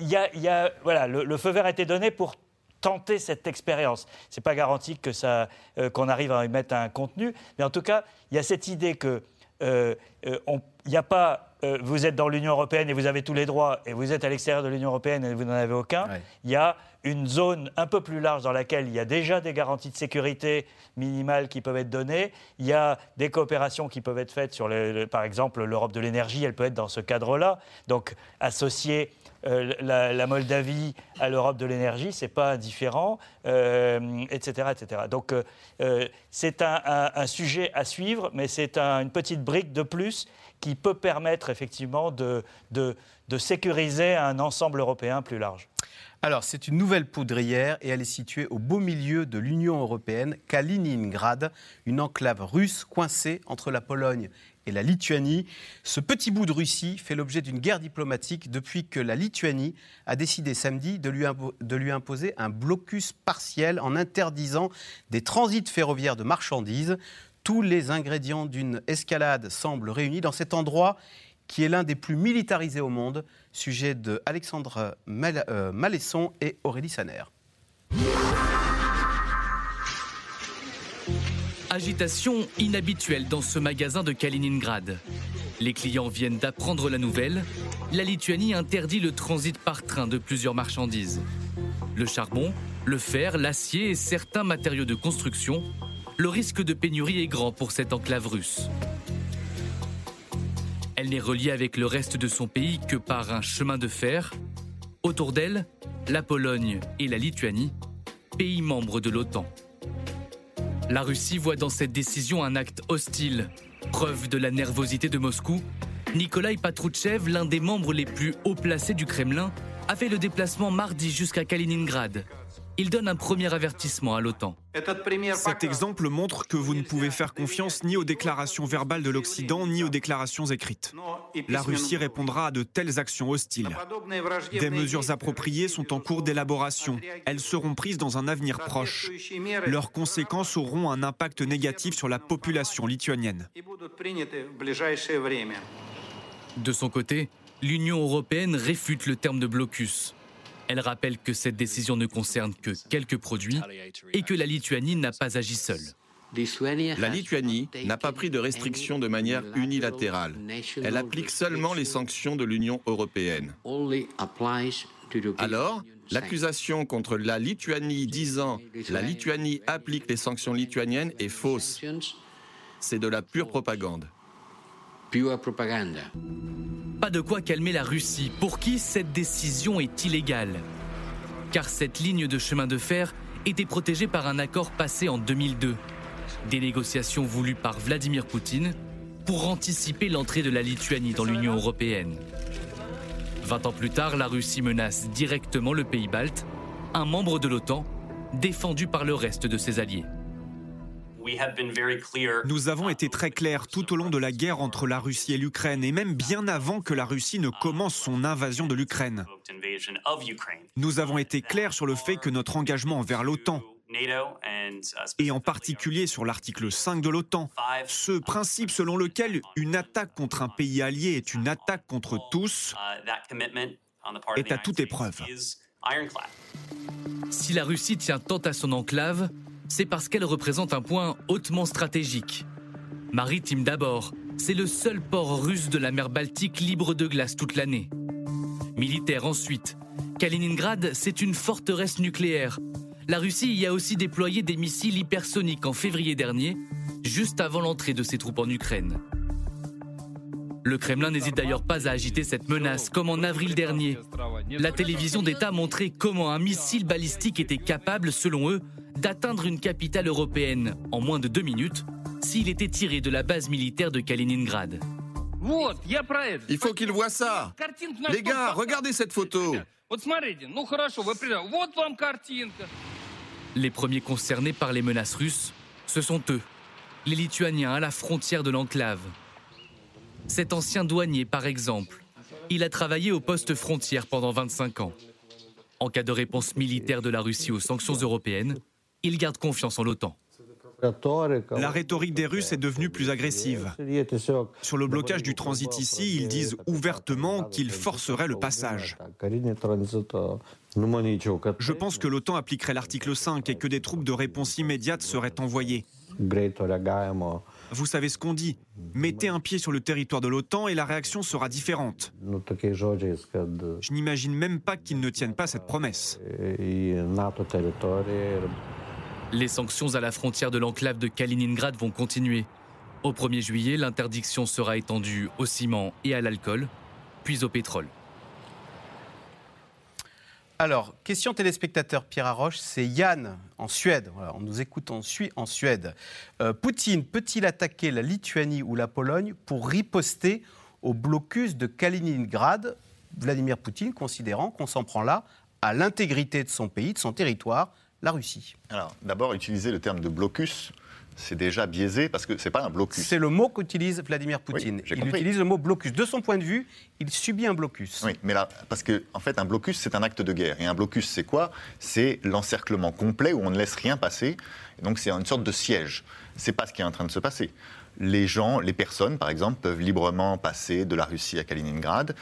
y a, voilà, le, feu vert a été donné pour tenter cette expérience. C'est pas garanti euh, qu'on arrive à y mettre un contenu, mais en tout cas, il y a cette idée que euh, euh, il n'y a pas, euh, vous êtes dans l'Union européenne et vous avez tous les droits, et vous êtes à l'extérieur de l'Union européenne et vous n'en avez aucun. Il y a une zone un peu plus large dans laquelle il y a déjà des garanties de sécurité minimales qui peuvent être données. Il y a des coopérations qui peuvent être faites sur, le- le- par exemple, l'Europe de l'énergie, elle peut être dans ce cadre-là. Donc, associer euh, la, la Moldavie à l'Europe de l'énergie, c'est pas indifférent, euh, etc., etc. Donc, euh, c'est un, un- un sujet à suivre, mais c'est un- une petite brique de plus qui peut permettre effectivement de, sécuriser un ensemble européen plus large. Alors, c'est une nouvelle poudrière et elle est située au beau milieu de l'Union européenne, Kaliningrad, une enclave russe coincée entre la Pologne et la Lituanie. Ce petit bout de Russie fait l'objet d'une guerre diplomatique depuis que la Lituanie a décidé samedi de de lui imposer un blocus partiel en interdisant des transits ferroviaires de marchandises. Tous les ingrédients d'une escalade semblent réunis dans cet endroit qui est l'un des plus militarisés au monde. Sujet de Alexandre euh, Malesson et Aurélie Saner. Agitation inhabituelle dans ce magasin de Kaliningrad. Les clients viennent d'apprendre la nouvelle. La Lituanie interdit le transit par train de plusieurs marchandises. Le charbon, le fer, l'acier et certains matériaux de construction. Le risque de pénurie est grand pour cette enclave russe. Elle n'est reliée avec le reste de son pays que par un chemin de fer. Autour d'elle, la Pologne et la Lituanie, pays membres de l'OTAN. La Russie voit dans cette décision un acte hostile, preuve de la nervosité de Moscou. Nikolai Patrouchev, l'un des membres les plus haut placés du Kremlin, a fait le déplacement mardi jusqu'à Kaliningrad. Il donne un premier avertissement à l'OTAN. Cet exemple montre que vous ne pouvez faire confiance ni aux déclarations verbales de l'Occident ni aux déclarations écrites. La Russie répondra à de telles actions hostiles. Des mesures appropriées sont en cours d'élaboration. Elles seront prises dans un avenir proche. Leurs conséquences auront un impact négatif sur la population lituanienne. De son côté, l'Union européenne réfute le terme de blocus. Elle rappelle que cette décision ne concerne que quelques produits et que la Lituanie n'a pas agi seule. La Lituanie n'a pas pris de restrictions de manière unilatérale. Elle applique seulement les sanctions de l'Union européenne. Alors, l'accusation contre la Lituanie disant la Lituanie applique les sanctions lituaniennes est fausse. C'est de la pure propagande. Pas de quoi calmer la Russie, pour qui cette décision est illégale? Car cette ligne de chemin de fer était protégée par un accord passé en 2002. Des négociations voulues par Vladimir Poutine pour anticiper l'entrée de la Lituanie dans l'Union européenne. Vingt ans plus tard, la Russie menace directement le pays balte, un membre de l'OTAN, défendu par le reste de ses alliés. Nous avons été très clairs tout au long de la guerre entre la Russie et l'Ukraine, et même bien avant que la Russie ne commence son invasion de l'Ukraine. Nous avons été clairs sur le fait que notre engagement envers l'OTAN, et en particulier sur l'article 5 de l'OTAN, ce principe selon lequel une attaque contre un pays allié est une attaque contre tous, est à toute épreuve. Si la Russie tient tant à son enclave, c'est parce qu'elle représente un point hautement stratégique. Maritime d'abord, c'est le seul port russe de la mer Baltique libre de glace toute l'année. Militaire ensuite, Kaliningrad, c'est une forteresse nucléaire. La Russie y a aussi déployé des missiles hypersoniques en février dernier, juste avant l'entrée de ses troupes en Ukraine. Le Kremlin n'hésite d'ailleurs pas à agiter cette menace, comme en avril dernier. La télévision d'État montrait comment un missile balistique était capable, selon eux, d'atteindre une capitale européenne en moins de deux minutes s'il était tiré de la base militaire de Kaliningrad. Il faut qu'ils voient ça. Les gars, regardez cette photo. Les premiers concernés par les menaces russes, ce sont eux, les Lituaniens à la frontière de l'enclave. Cet ancien douanier, par exemple, il a travaillé au poste frontière pendant 25 ans. En cas de réponse militaire de la Russie aux sanctions européennes, il garde confiance en l'OTAN. La rhétorique des Russes est devenue plus agressive. Sur le blocage du transit ici, ils disent ouvertement qu'ils forceraient le passage. Je pense que l'OTAN appliquerait l'article 5 et que des troupes de réponse immédiate seraient envoyées. Vous savez ce qu'on dit. Mettez un pied sur le territoire de l'OTAN et la réaction sera différente. Je n'imagine même pas qu'ils ne tiennent pas cette promesse. Les sanctions à la frontière de l'enclave de Kaliningrad vont continuer. Au 1er juillet, l'interdiction sera étendue au ciment et à l'alcool, puis au pétrole. Alors, question téléspectateur Pierre Arroche, c'est Yann en Suède. On nous écoute en Suède. Euh, Poutine peut-il attaquer la Lituanie ou la Pologne pour riposter au blocus de Kaliningrad? Vladimir Poutine considérant qu'on s'en prend là à l'intégrité de son pays, de son territoire, la Russie. Alors, d'abord, utiliser le terme de blocus, c'est déjà biaisé parce que c'est pas un blocus. C'est le mot qu'utilise Vladimir Poutine. Oui, il utilise le mot blocus. De son point de vue, il subit un blocus. Oui, mais là, parce que en fait, un blocus, c'est un acte de guerre. Et un blocus, c'est quoi? C'est l'encerclement complet où on ne laisse rien passer. Et donc, c'est une sorte de siège. C'est pas ce qui est en train de se passer. Les gens, les personnes, par exemple, peuvent librement passer de la Russie à Kaliningrad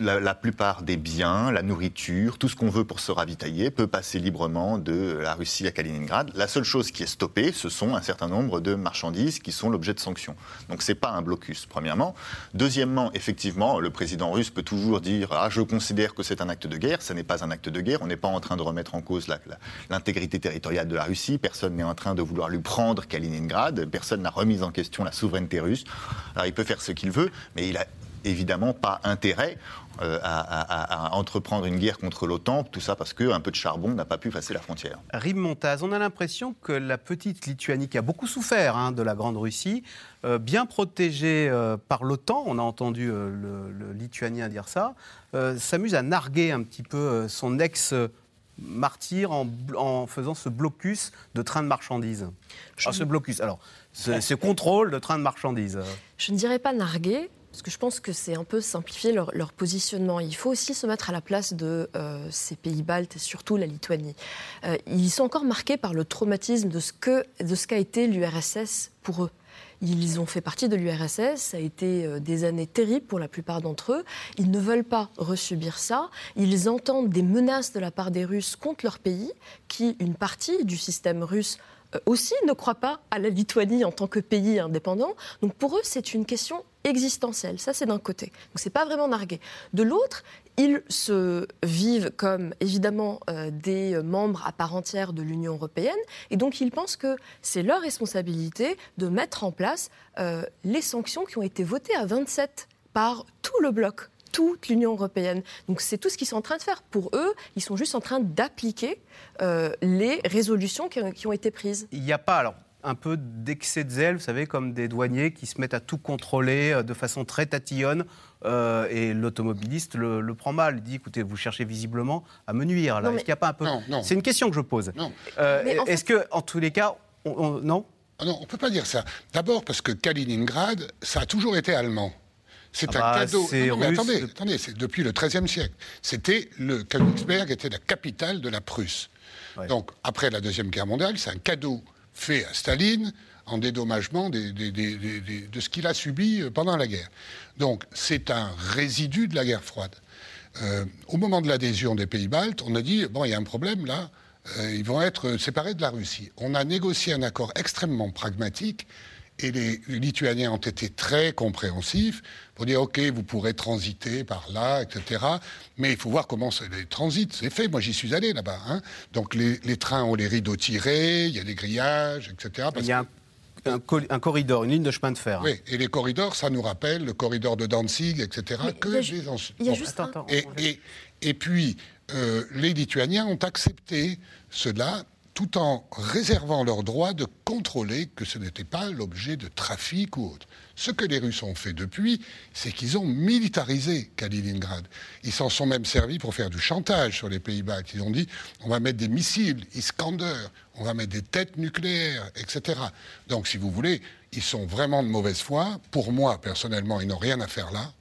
la, plupart des biens, la nourriture, tout ce qu'on veut pour se ravitailler peut passer librement de la Russie à Kaliningrad. La seule chose qui est stoppée, ce sont un certain nombre de marchandises qui sont l'objet de sanctions. Donc c'est pas un blocus, premièrement. Deuxièmement, effectivement, le président russe peut toujours dire ah je considère que c'est un acte de guerre. Ce n'est pas un acte de guerre. On n'est pas en train de remettre en cause l'intégrité territoriale de la Russie. Personne n'est en train de vouloir lui prendre Kaliningrad. Personne n'a remis en question la souveraineté russe. Alors il peut faire ce qu'il veut, mais il a évidemment pas intérêt euh, à, entreprendre une guerre contre l'OTAN, tout ça parce qu'un peu de charbon n'a pas pu passer la frontière. Rim Montaz, on a l'impression que la petite Lituanie, qui a beaucoup souffert hein, de la Grande Russie, euh, bien protégée euh, par l'OTAN, on a entendu le, Lituanien dire ça, s'amuse à narguer un petit peu son ex martyr en, faisant ce blocus de trains de marchandises. Ah, ce blocus, alors, ce, ce, contrôle de trains de marchandises. Je ne dirais pas narguer, parce que je pense que c'est un peu simplifier leur, positionnement. Il faut aussi se mettre à la place de euh, ces pays baltes et surtout la Lituanie. Euh, ils sont encore marqués par le traumatisme de ce qu'a été l'URSS pour eux. Ils ont fait partie de l'URSS, ça a été euh, des années terribles pour la plupart d'entre eux. Ils ne veulent pas resubir ça. Ils entendent des menaces de la part des Russes contre leur pays, qui, une partie du système russe, aussi ne croit pas à la Lituanie en tant que pays indépendant. Donc pour eux, c'est une question existentielle. Ça, c'est d'un côté. Donc c'est pas vraiment nargué. De l'autre, ils se vivent comme évidemment euh, des membres à part entière de l'Union européenne et donc ils pensent que c'est leur responsabilité de mettre en place euh, les sanctions qui ont été votées à 27 par tout le bloc toute l'Union européenne. Donc c'est tout ce qu'ils sont en train de faire. Pour eux, ils sont juste en train d'appliquer euh, les résolutions qui, ont été prises. Il n'y a pas, alors un peu d'excès de zèle, vous savez, comme des douaniers qui se mettent à tout contrôler euh, de façon très tatillonne. Euh, et l'automobiliste le, prend mal. Il dit écoutez, vous cherchez visiblement à me nuire. Est-ce qu'il n'y a pas un peu. C'est une question que je pose. Est-ce que, en tous les cas, non? Ah Non, on ne peut pas dire ça. D'abord parce que Kaliningrad, ça a toujours été allemand. C'est ah un bah, cadeau. mais attendez, attendez c'est depuis le XIIIe siècle. C'était le Königsberg était la capitale de la Prusse. Donc après la deuxième guerre mondiale, c'est un cadeau fait à Staline en dédommagement de ce qu'il a subi euh, pendant la guerre. Donc c'est un résidu de la guerre froide. Euh, au moment de l'adhésion des pays baltes, on a dit bon, il y a un problème là. Euh, ils vont être séparés de la Russie. On a négocié un accord extrêmement pragmatique et les, Lituaniens ont été très compréhensifs pour dire OK, vous pourrez transiter par là, etc. Mais il faut voir comment les transits, c'est fait. Moi, j'y suis allé là-bas. Hein. Donc les, trains ont les rideaux tirés, il y a des grillages, etc. il y a un, corridor, une ligne de chemin de fer. Hein. Oui, et les corridors, ça nous rappelle le corridor de Danzig, etc. que. Il y a juste et, et, puis, euh, les Lituaniens ont accepté cela tout en réservant leur droit de contrôler que ce n'était pas l'objet de trafic ou autre. Ce que les Russes ont fait depuis, c'est qu'ils ont militarisé Kaliningrad. Ils s'en sont même servis pour faire du chantage sur les Pays-Bas. Ils ont dit on va mettre des missiles, Iskander, on va mettre des têtes nucléaires, etc. Donc, si vous voulez, ils sont vraiment de mauvaise foi. Pour moi, personnellement, ils n'ont rien à faire là.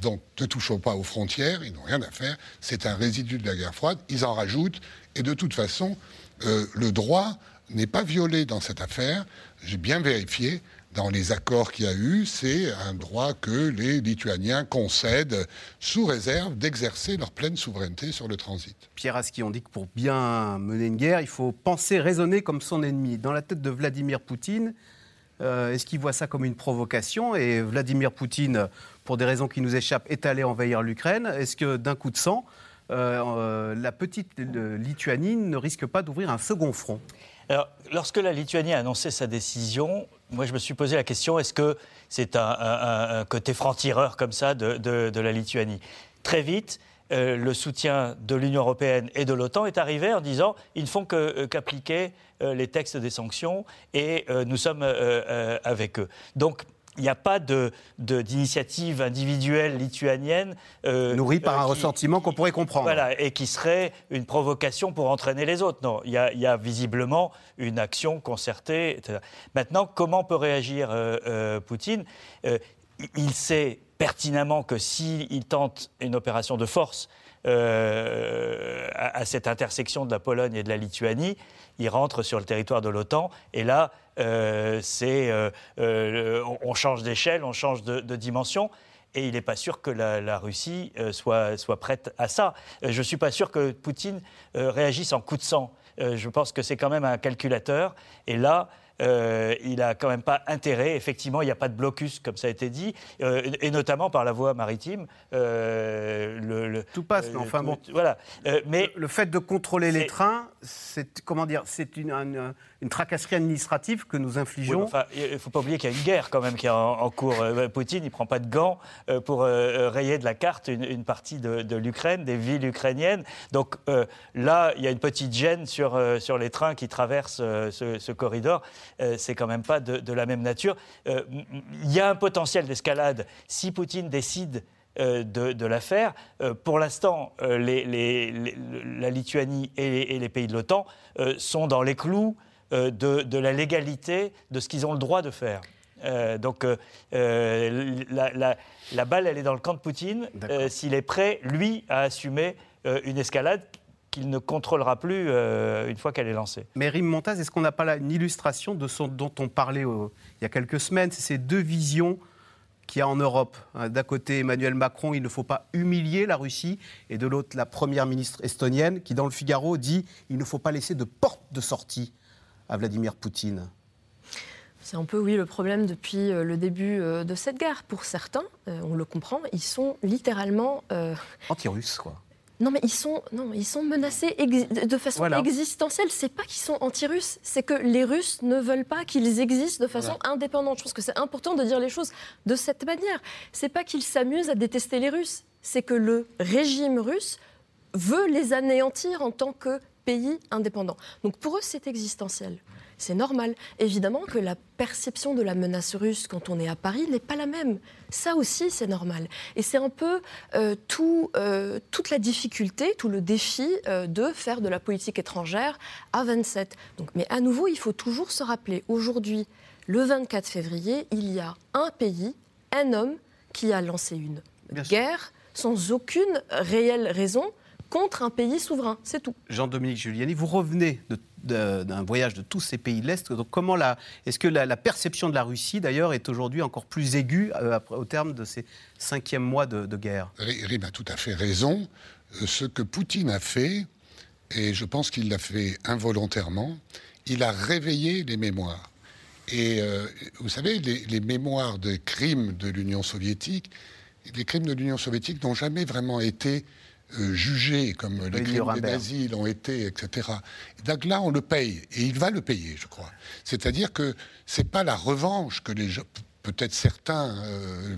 Donc, ne touchons pas aux frontières, ils n'ont rien à faire. C'est un résidu de la guerre froide. Ils en rajoutent. Et de toute façon, euh, le droit n'est pas violé dans cette affaire. J'ai bien vérifié. Dans les accords qu'il y a eu, c'est un droit que les Lituaniens concèdent sous réserve d'exercer leur pleine souveraineté sur le transit. Pierre Aski, on dit que pour bien mener une guerre, il faut penser, raisonner comme son ennemi. Dans la tête de Vladimir Poutine, euh, est-ce qu'il voit ça comme une provocation? Et Vladimir Poutine, pour des raisons qui nous échappent, est allé envahir l'Ukraine. Est-ce que d'un coup de sang, euh, euh, la petite Lituanie ne risque pas d'ouvrir un second front lorsque la Lituanie a annoncé sa décision, moi je me suis posé la question est-ce que c'est un, côté franc-tireur comme ça de, la Lituanie? Très vite, euh, le soutien de l'Union européenne et de l'OTAN est arrivé en disant ils ne font qu'appliquer les textes des sanctions et nous sommes avec eux. Donc il n'y a pas d'initiative individuelle lituanienne. Euh, Nourrie par un euh, ressentiment qu'on pourrait comprendre. Voilà, et qui serait une provocation pour entraîner les autres. Non, il y a, visiblement une action concertée. Maintenant, comment peut réagir euh, Poutine? Il sait pertinemment que s'il tente une opération de force euh, à, cette intersection de la Pologne et de la Lituanie, il rentre sur le territoire de l'OTAN. Et là, euh, c'est, euh, on change d'échelle, on change de, dimension. Et il n'est pas sûr que la, Russie soit, soit, prête à ça. Je ne suis pas sûr que Poutine réagisse en coup de sang. je pense que c'est quand même un calculateur. Et là, euh, il n'a quand même pas intérêt. Effectivement, il n'y a pas de blocus, comme ça a été dit, euh, et notamment par la voie maritime. Euh, le, tout passe, mais enfin bon. Voilà. mais le, fait de contrôler les trains, c'est comment dire, c'est une, une, tracasserie administrative que nous infligeons. il ne faut pas oublier qu'il y a une guerre quand même qui est en, cours. Poutine, il ne prend pas de gants pour rayer de la carte une, partie de, l'Ukraine, des villes ukrainiennes. Donc là, il y a une petite gêne sur, sur les trains qui traversent ce, corridor. Euh, c'est quand même pas de, la même nature. Euh, il y a un potentiel d'escalade si Poutine décide euh, de, la faire. pour l'instant, la Lituanie et les, pays de l'OTAN sont dans les clous de, la légalité de ce qu'ils ont le droit de faire. donc la, balle, elle est dans le camp de Poutine s'il est prêt, lui, à assumer une escalade qu'il ne contrôlera plus euh, une fois qu'elle est lancée. Mais Rim Montaz, est-ce qu'on n'a pas là une illustration de ce dont on parlait il y a quelques semaines? C'est ces deux visions qu'il y a en Europe. Hein, d'un côté, Emmanuel Macron, il ne faut pas humilier la Russie, et de l'autre, la première ministre estonienne, qui dans le Figaro dit il ne faut pas laisser de porte de sortie à Vladimir Poutine. C'est un peu, oui, le problème depuis euh, le début euh, de cette guerre. Pour certains, on le comprend, ils sont littéralement... Anti-russes, quoi. Non, mais ils sont, non, ils sont menacés de façon existentielle. C'est pas qu'ils sont anti-russes, c'est que les Russes ne veulent pas qu'ils existent de façon indépendante. Je pense que c'est important de dire les choses de cette manière. C'est pas qu'ils s'amusent à détester les Russes, c'est que le régime russe veut les anéantir en tant que pays indépendant. Donc pour eux, c'est existentiel c'est normal. Évidemment que la perception de la menace russe quand on est à Paris n'est pas la même. Ça aussi, c'est normal. Et c'est un peu euh, tout, euh, toute la difficulté, tout le défi euh, de faire de la politique étrangère à 27. Donc, mais à nouveau, il faut toujours se rappeler, aujourd'hui, le 24 février, il y a un pays, un homme, qui a lancé une guerre sans aucune réelle raison contre un pays souverain. C'est tout. Jean-Dominique Giuliani, vous revenez de d'un voyage de tous ces pays de l'Est. Donc comment est-ce que la, perception de la Russie, d'ailleurs, est aujourd'hui encore plus aiguë euh, au terme de ces cinquièmes mois de, guerre? Rim a tout à fait raison. Euh, ce que Poutine a fait, et je pense qu'il l'a fait involontairement, il a réveillé les mémoires. Et euh, vous savez, les, les, mémoires des crimes de l'Union soviétique, les crimes de l'Union soviétique n'ont jamais vraiment été euh, jugés comme les crimes des nazis l'ont été, etc. donc là, on le paye, et il va le payer, je crois. C'est-à-dire que c'est pas la revanche que les peut-être certains euh,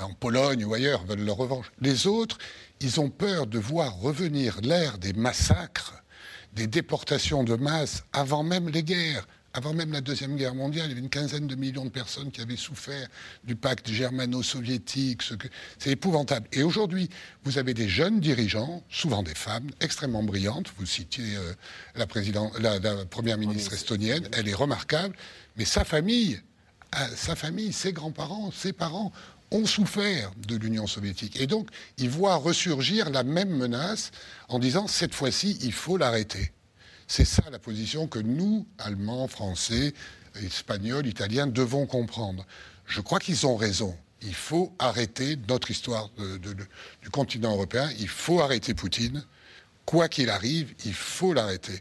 en Pologne ou ailleurs veulent la revanche. Les autres, ils ont peur de voir revenir l'ère des massacres, des déportations de masse avant même les guerres. Avant même la Deuxième Guerre mondiale, il y avait une quinzaine de millions de personnes qui avaient souffert du pacte germano-soviétique. C'est épouvantable. Et aujourd'hui, vous avez des jeunes dirigeants, souvent des femmes, extrêmement brillantes. Vous citiez euh, la, la, première ministre estonienne, elle est remarquable. Mais sa famille, euh, sa famille, ses grands-parents, ses parents ont souffert de l'Union soviétique. Et donc, ils voient ressurgir la même menace en disant, cette fois-ci, il faut l'arrêter. C'est ça la position que nous, Allemands, Français, Espagnols, Italiens, devons comprendre. Je crois qu'ils ont raison. Il faut arrêter notre histoire du continent européen. Il faut arrêter Poutine. Quoi qu'il arrive, il faut l'arrêter.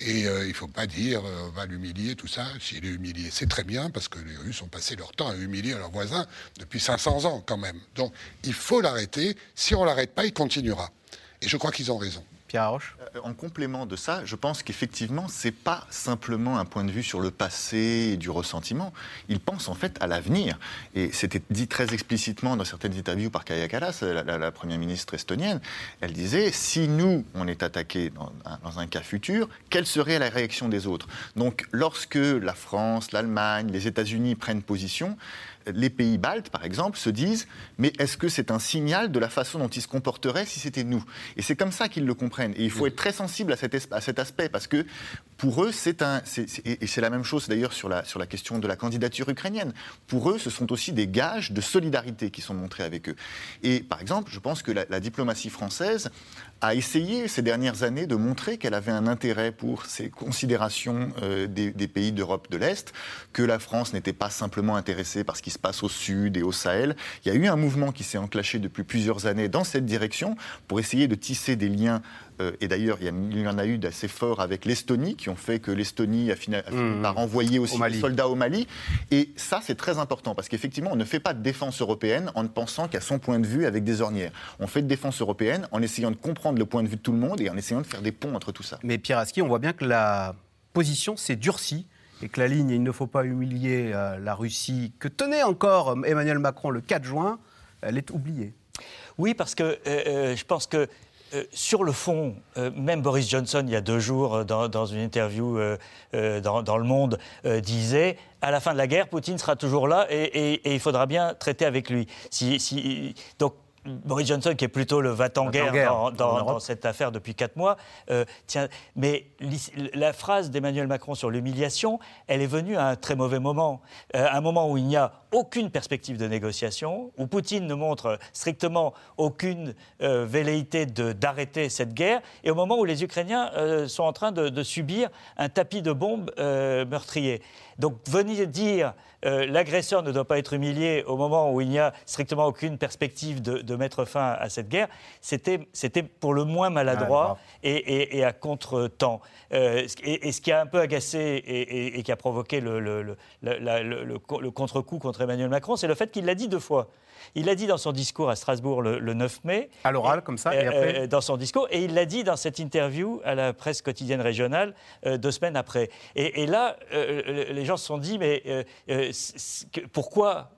Et euh, il ne faut pas dire euh, va l'humilier, tout ça. S'il est humilié, c'est très bien, parce que les Russes ont passé leur temps à humilier leurs voisins depuis 500 ans quand même. Donc il faut l'arrêter. Si on ne l'arrête pas, il continuera. Et je crois qu'ils ont raison. Euh, en complément de ça, je pense qu'effectivement, ce n'est pas simplement un point de vue sur le passé et du ressentiment. Il pense en fait à l'avenir. Et c'était dit très explicitement dans certaines interviews par Kaya Kallas, la, première ministre estonienne. Elle disait si nous, on est attaqué dans dans un cas futur, quelle serait la réaction des autres? Donc, lorsque la France, l'Allemagne, les États-Unis prennent position, les pays baltes, par exemple, se disent mais est-ce que c'est un signal de la façon dont ils se comporteraient si c'était nous? Et c'est comme ça qu'ils le comprennent. Et il faut être très sensible à cet, à cet aspect parce que pour eux, c'est un, et c'est la même chose d'ailleurs sur la, sur la question de la candidature ukrainienne. Pour eux, ce sont aussi des gages de solidarité qui sont montrés avec eux. Et par exemple, je pense que la diplomatie française a essayé ces dernières années de montrer qu'elle avait un intérêt pour ces considérations euh, des, pays d'Europe de l'Est, que la France n'était pas simplement intéressée par ce qui se passe au Sud et au Sahel. Il y a eu un mouvement qui s'est enclenché depuis plusieurs années dans cette direction pour essayer de tisser des liens et d'ailleurs, il y en a eu d'assez forts avec l'Estonie, qui ont fait que l'Estonie a fini, mmh. par envoyer aussi des soldats au Mali. Et ça, c'est très important, parce qu'effectivement, on ne fait pas de défense européenne en ne pensant qu'à son point de vue avec des ornières. On fait de défense européenne en essayant de comprendre le point de vue de tout le monde et en essayant de faire des ponts entre tout ça. Mais Pierre Aski, on voit bien que la position s'est durcie et que la ligne il ne faut pas humilier euh, la Russie que tenait encore Emmanuel Macron le 4 juin, elle est oubliée. Oui, parce que euh, je pense que euh, sur le fond, euh, même Boris Johnson, il y a deux jours, euh, dans, une interview dans, Le Monde, disait à la fin de la guerre, Poutine sera toujours là et, il faudra bien traiter avec lui. Donc, Boris Johnson, qui est plutôt le va-t-en-guerre dans, cette affaire depuis quatre mois, euh, tiens, mais la phrase d'Emmanuel Macron sur l'humiliation, elle est venue à un très mauvais moment, euh, un moment où il n'y a aucune perspective de négociation, où Poutine ne montre strictement aucune euh, velléité d'arrêter cette guerre, et au moment où les Ukrainiens sont en train de, de, subir un tapis de bombes meurtrier. Donc venir dire euh, l'agresseur ne doit pas être humilié au moment où il n'y a strictement aucune perspective de, mettre fin à cette guerre, c'était pour le moins maladroit et, à contre-temps. Euh, et, ce qui a un peu agacé et, qui a provoqué le, le contre-coup contre Emmanuel Macron, c'est le fait qu'il l'a dit deux fois. Il l'a dit dans son discours à Strasbourg le, 9 mai. À l'oral, comme ça, et après euh, Dans son discours. Et il l'a dit dans cette interview à la presse quotidienne régionale euh, deux semaines après. Et, là, euh, les gens se sont dit, mais pourquoi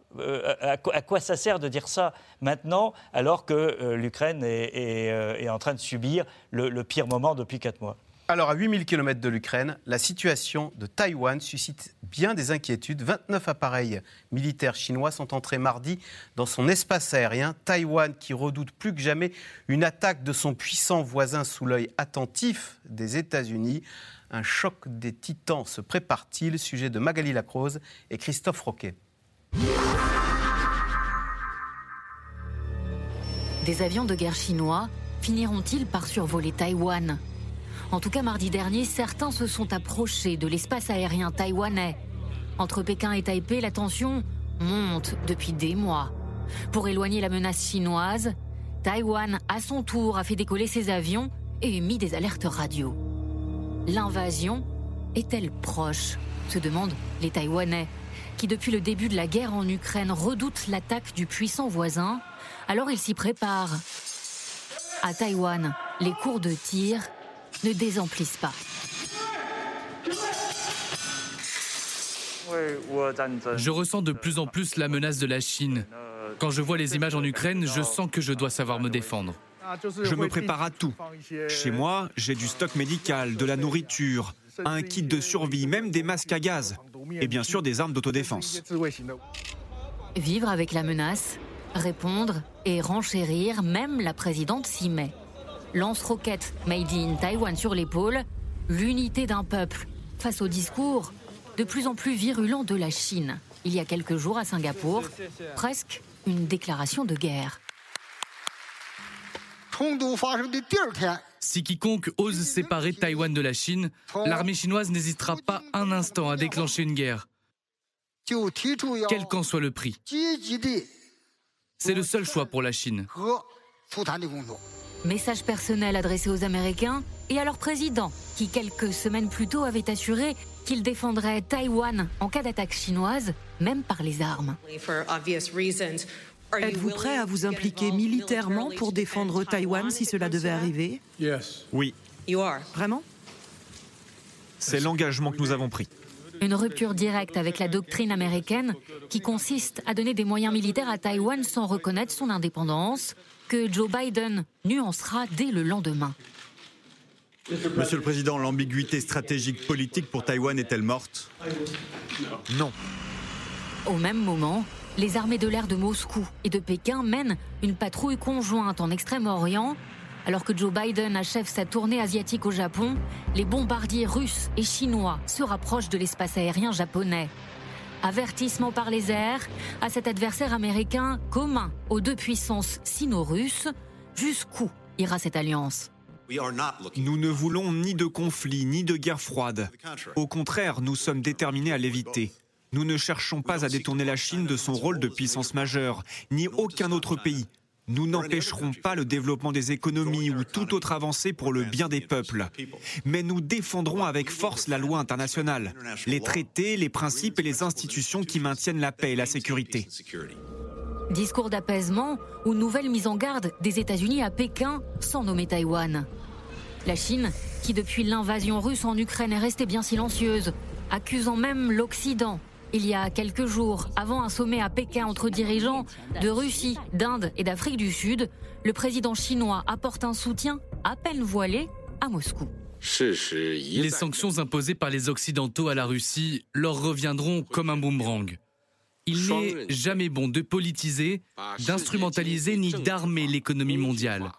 à, quoi ça sert de dire ça maintenant alors que l'Ukraine est, en train de subir le pire moment depuis quatre mois? Alors, à 8000 km de l'Ukraine, la situation de Taïwan suscite bien des inquiétudes. 29 appareils militaires chinois sont entrés mardi dans son espace aérien. Taïwan qui redoute plus que jamais une attaque de son puissant voisin sous l'œil attentif des États-Unis. Un choc des titans se prépare-t-il? Sujet de Magali Lacrose et Christophe Roquet. Des avions de guerre chinois finiront-ils par survoler Taïwan? En tout cas, mardi dernier, certains se sont approchés de l'espace aérien taïwanais. Entre Pékin et Taipei, la tension monte depuis des mois. Pour éloigner la menace chinoise, Taïwan, à son tour, a fait décoller ses avions et émis des alertes radio. L'invasion est-elle proche se demandent les Taïwanais, qui depuis le début de la guerre en Ukraine redoutent l'attaque du puissant voisin, alors ils s'y préparent. À Taïwan, les cours de tir ne désemplissent pas. Je ressens de plus en plus la menace de la Chine. Quand je vois les images en Ukraine, je sens que je dois savoir me défendre. Je me prépare à tout. Chez moi, j'ai du stock médical, de la nourriture, un kit de survie, même des masques à gaz et bien sûr des armes d'autodéfense. Vivre avec la menace, répondre et renchérir, même la présidente s'y met lance-roquettes made in Taïwan sur l'épaule, l'unité d'un peuple face au discours de plus en plus virulent de la Chine. Il y a quelques jours à Singapour, presque une déclaration de guerre. Si quiconque ose séparer Taïwan de la Chine, l'armée chinoise n'hésitera pas un instant à déclencher une guerre, quel qu'en soit le prix. C'est le seul choix pour la Chine. Message personnel adressé aux Américains et à leur président, qui quelques semaines plus tôt avait assuré qu'il défendrait Taïwan en cas d'attaque chinoise, même par les armes. Êtes-vous prêt à vous impliquer militairement pour défendre Taïwan si cela devait arriver? Oui. Vraiment? C'est l'engagement que nous avons pris. Une rupture directe avec la doctrine américaine qui consiste à donner des moyens militaires à Taïwan sans reconnaître son indépendance, que Joe Biden nuancera dès le lendemain. Monsieur le Président, l'ambiguïté stratégique politique pour Taïwan est-elle morte? Non. Au même moment, les armées de l'air de Moscou et de Pékin mènent une patrouille conjointe en Extrême-Orient Alors que Joe Biden achève sa tournée asiatique au Japon, les bombardiers russes et chinois se rapprochent de l'espace aérien japonais. Avertissement par les airs à cet adversaire américain commun aux deux puissances sino-russes. Jusqu'où ira cette alliance? Nous ne voulons ni de conflit, ni de guerre froide. Au contraire, nous sommes déterminés à l'éviter. Nous ne cherchons pas à détourner la Chine de son rôle de puissance majeure, ni aucun autre pays. Nous n'empêcherons pas le développement des économies ou toute autre avancée pour le bien des peuples. Mais nous défendrons avec force la loi internationale, les traités, les principes et les institutions qui maintiennent la paix et la sécurité. Discours d'apaisement ou nouvelle mise en garde des États-Unis à Pékin sans nommer Taïwan. La Chine, qui depuis l'invasion russe en Ukraine est restée bien silencieuse, accusant même l'Occident il y a quelques jours, avant un sommet à Pékin entre dirigeants de Russie, d'Inde et d'Afrique du Sud, le président chinois apporte un soutien à peine voilé à Moscou. Les sanctions imposées par les Occidentaux à la Russie leur reviendront comme un boomerang. Il n'est jamais bon de politiser, d'instrumentaliser ni d'armer l'économie mondiale.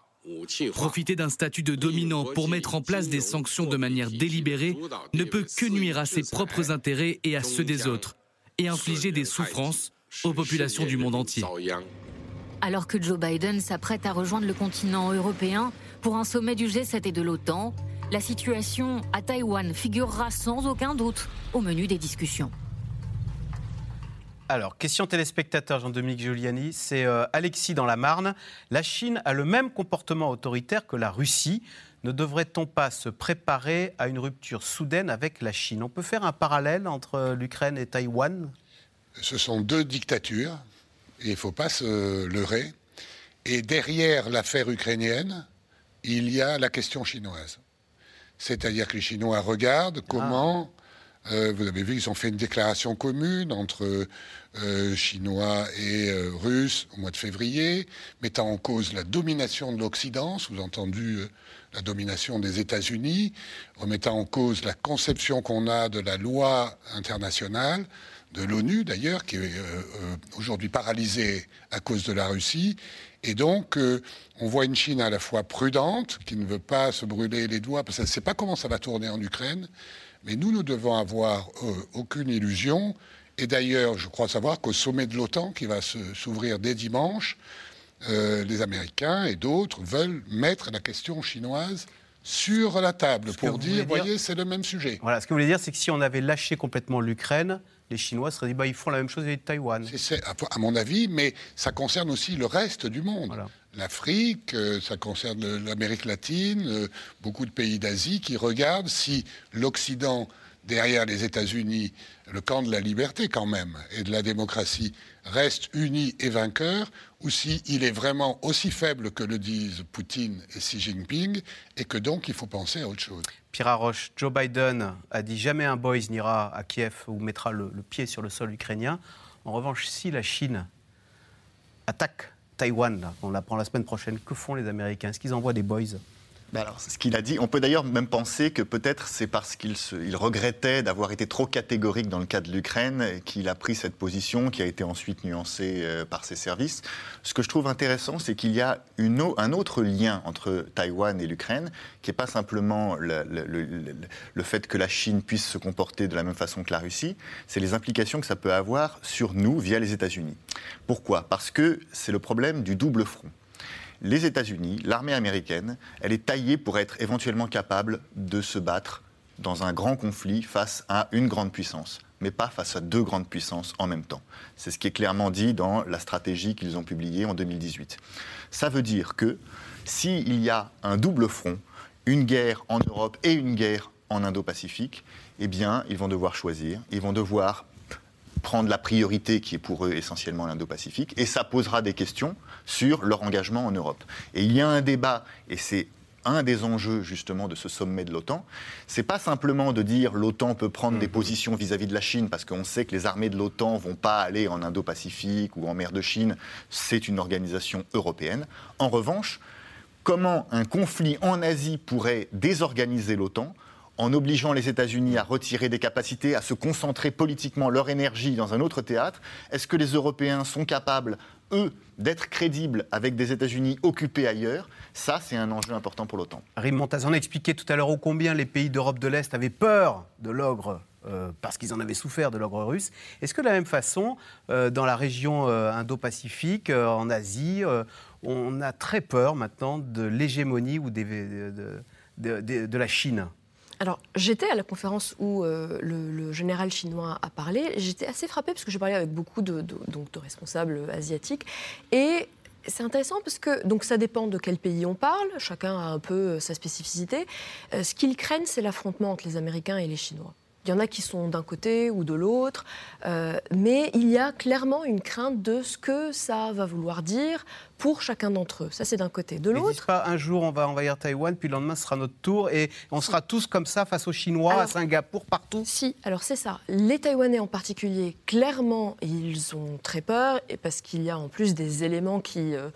Profiter d'un statut de dominant pour mettre en place des sanctions de manière délibérée ne peut que nuire à ses propres intérêts et à ceux des autres et infliger des souffrances aux populations du monde entier. Alors que Joe Biden s'apprête à rejoindre le continent européen pour un sommet du G7 et de l'OTAN, la situation à Taïwan figurera sans aucun doute au menu des discussions. Alors, question téléspectateur Jean-Dominique Giuliani, c'est euh, Alexis dans la Marne. La Chine a le même comportement autoritaire que la Russie. Ne devrait-on pas se préparer à une rupture soudaine avec la Chine? On peut faire un parallèle entre l'Ukraine et Taïwan? Ce sont deux dictatures, et il ne faut pas se leurrer. Et derrière l'affaire ukrainienne, il y a la question chinoise. C'est-à-dire que les Chinois regardent comment euh, vous avez vu, ils ont fait une déclaration commune entre euh, Chinois et euh, Russes au mois de février, mettant en cause la domination de l'Occident, sous-entendu la domination des États-Unis, remettant en cause la conception qu'on a de la loi internationale, de l'ONU d'ailleurs, qui est aujourd'hui paralysée à cause de la Russie. Et donc, on voit une Chine à la fois prudente, qui ne veut pas se brûler les doigts, parce qu'elle ne sait pas comment ça va tourner en Ukraine, mais nous, nous devons avoir euh, aucune illusion. Et d'ailleurs, je crois savoir qu'au sommet de l'OTAN, qui va s'ouvrir dès dimanche, euh, les Américains et d'autres veulent mettre la question chinoise sur la table pour dire, voyez, c'est le même sujet. Voilà, ce que vous voulez dire, c'est que si on avait lâché complètement l'Ukraine, les Chinois seraient dit, bah, ils font la même chose avec Taïwan. C'est à mon avis, mais ça concerne aussi le reste du monde. L'Afrique, euh, ça concerne l'Amérique latine, euh, beaucoup de pays d'Asie qui regardent si l'Occident, derrière les États-Unis, le camp de la liberté quand même et de la démocratie, reste uni et vainqueur, ou si il est vraiment aussi faible que le disent Poutine et Xi Jinping, et que donc il faut penser à autre chose. Pierre Joe Biden a dit jamais un boys n'ira à Kiev ou mettra le, le pied sur le sol ukrainien. En revanche, si la Chine attaque Taïwan, on l'apprend la semaine prochaine, que font les Américains? Est-ce qu'ils envoient des boys? Alors, ce qu'il a dit, on peut d'ailleurs même penser que peut-être c'est parce qu'il il regrettait d'avoir été trop catégorique dans le cas de l'Ukraine qu'il a pris cette position qui a été ensuite nuancée euh, par ses services. Ce que je trouve intéressant, c'est qu'il y a un autre lien entre Taïwan et l'Ukraine, qui n'est pas simplement le, le, fait que la Chine puisse se comporter de la même façon que la Russie, c'est les implications que ça peut avoir sur nous via les États-Unis. Pourquoi? Parce que c'est le problème du double front les États-Unis, l'armée américaine, elle est taillée pour être éventuellement capable de se battre dans un grand conflit face à une grande puissance, mais pas face à deux grandes puissances en même temps. C'est ce qui est clairement dit dans la stratégie qu'ils ont publiée en 2018. Ça veut dire que s'il y a un double front, une guerre en Europe et une guerre en Indo-Pacifique, eh bien, ils vont devoir choisir, ils vont devoir prendre la priorité qui est pour eux essentiellement l'Indo-Pacifique, et ça posera des questions sur leur engagement en Europe. Et il y a un débat, et c'est un des enjeux justement de ce sommet de l'OTAN, c'est pas simplement de dire l'OTAN peut prendre des mhm. positions vis-à-vis de la Chine parce qu'on sait que les armées de l'OTAN vont pas aller en Indo-Pacifique ou en mer de Chine, c'est une organisation européenne. En revanche, comment un conflit en Asie pourrait désorganiser l'OTAN en obligeant les États-Unis à retirer des capacités, à se concentrer politiquement leur énergie dans un autre théâtre? Est-ce que les Européens sont capables, eux, d'être crédibles avec des États-Unis occupés ailleurs Ça, c'est un enjeu important pour l'OTAN. Rim Montazan expliquait tout à l'heure ô combien les pays d'Europe de l'Est avaient peur de l'ogre euh, parce qu'ils en avaient souffert de l'ogre russe. Est-ce que de la même façon, euh, dans la région euh, Indo-Pacifique, en Asie, on a très peur maintenant de l'hégémonie ou de la Chine? Alors, j'étais à la conférence où euh, le, général chinois a parlé. J'étais assez frappée parce que j'ai parlé avec beaucoup de, responsables asiatiques. Et c'est intéressant parce que donc ça dépend de quel pays on parle. Chacun a un peu euh, sa spécificité. Euh, ce qu'ils craignent, c'est l'affrontement entre les Américains et les Chinois. Il y en a qui sont d'un côté ou de l'autre, euh, mais il y a clairement une crainte de ce que ça va vouloir dire pour chacun d'entre eux. Ça, c'est d'un côté. De l'autre. pas un jour on va envahir Taïwan, puis le lendemain ce sera notre tour et on sera tous comme ça face aux Chinois, à Singapour, partout Si, alors c'est ça. Les Taïwanais en particulier, clairement, ils ont très peur et parce qu'il y a en plus des éléments qui. Euh,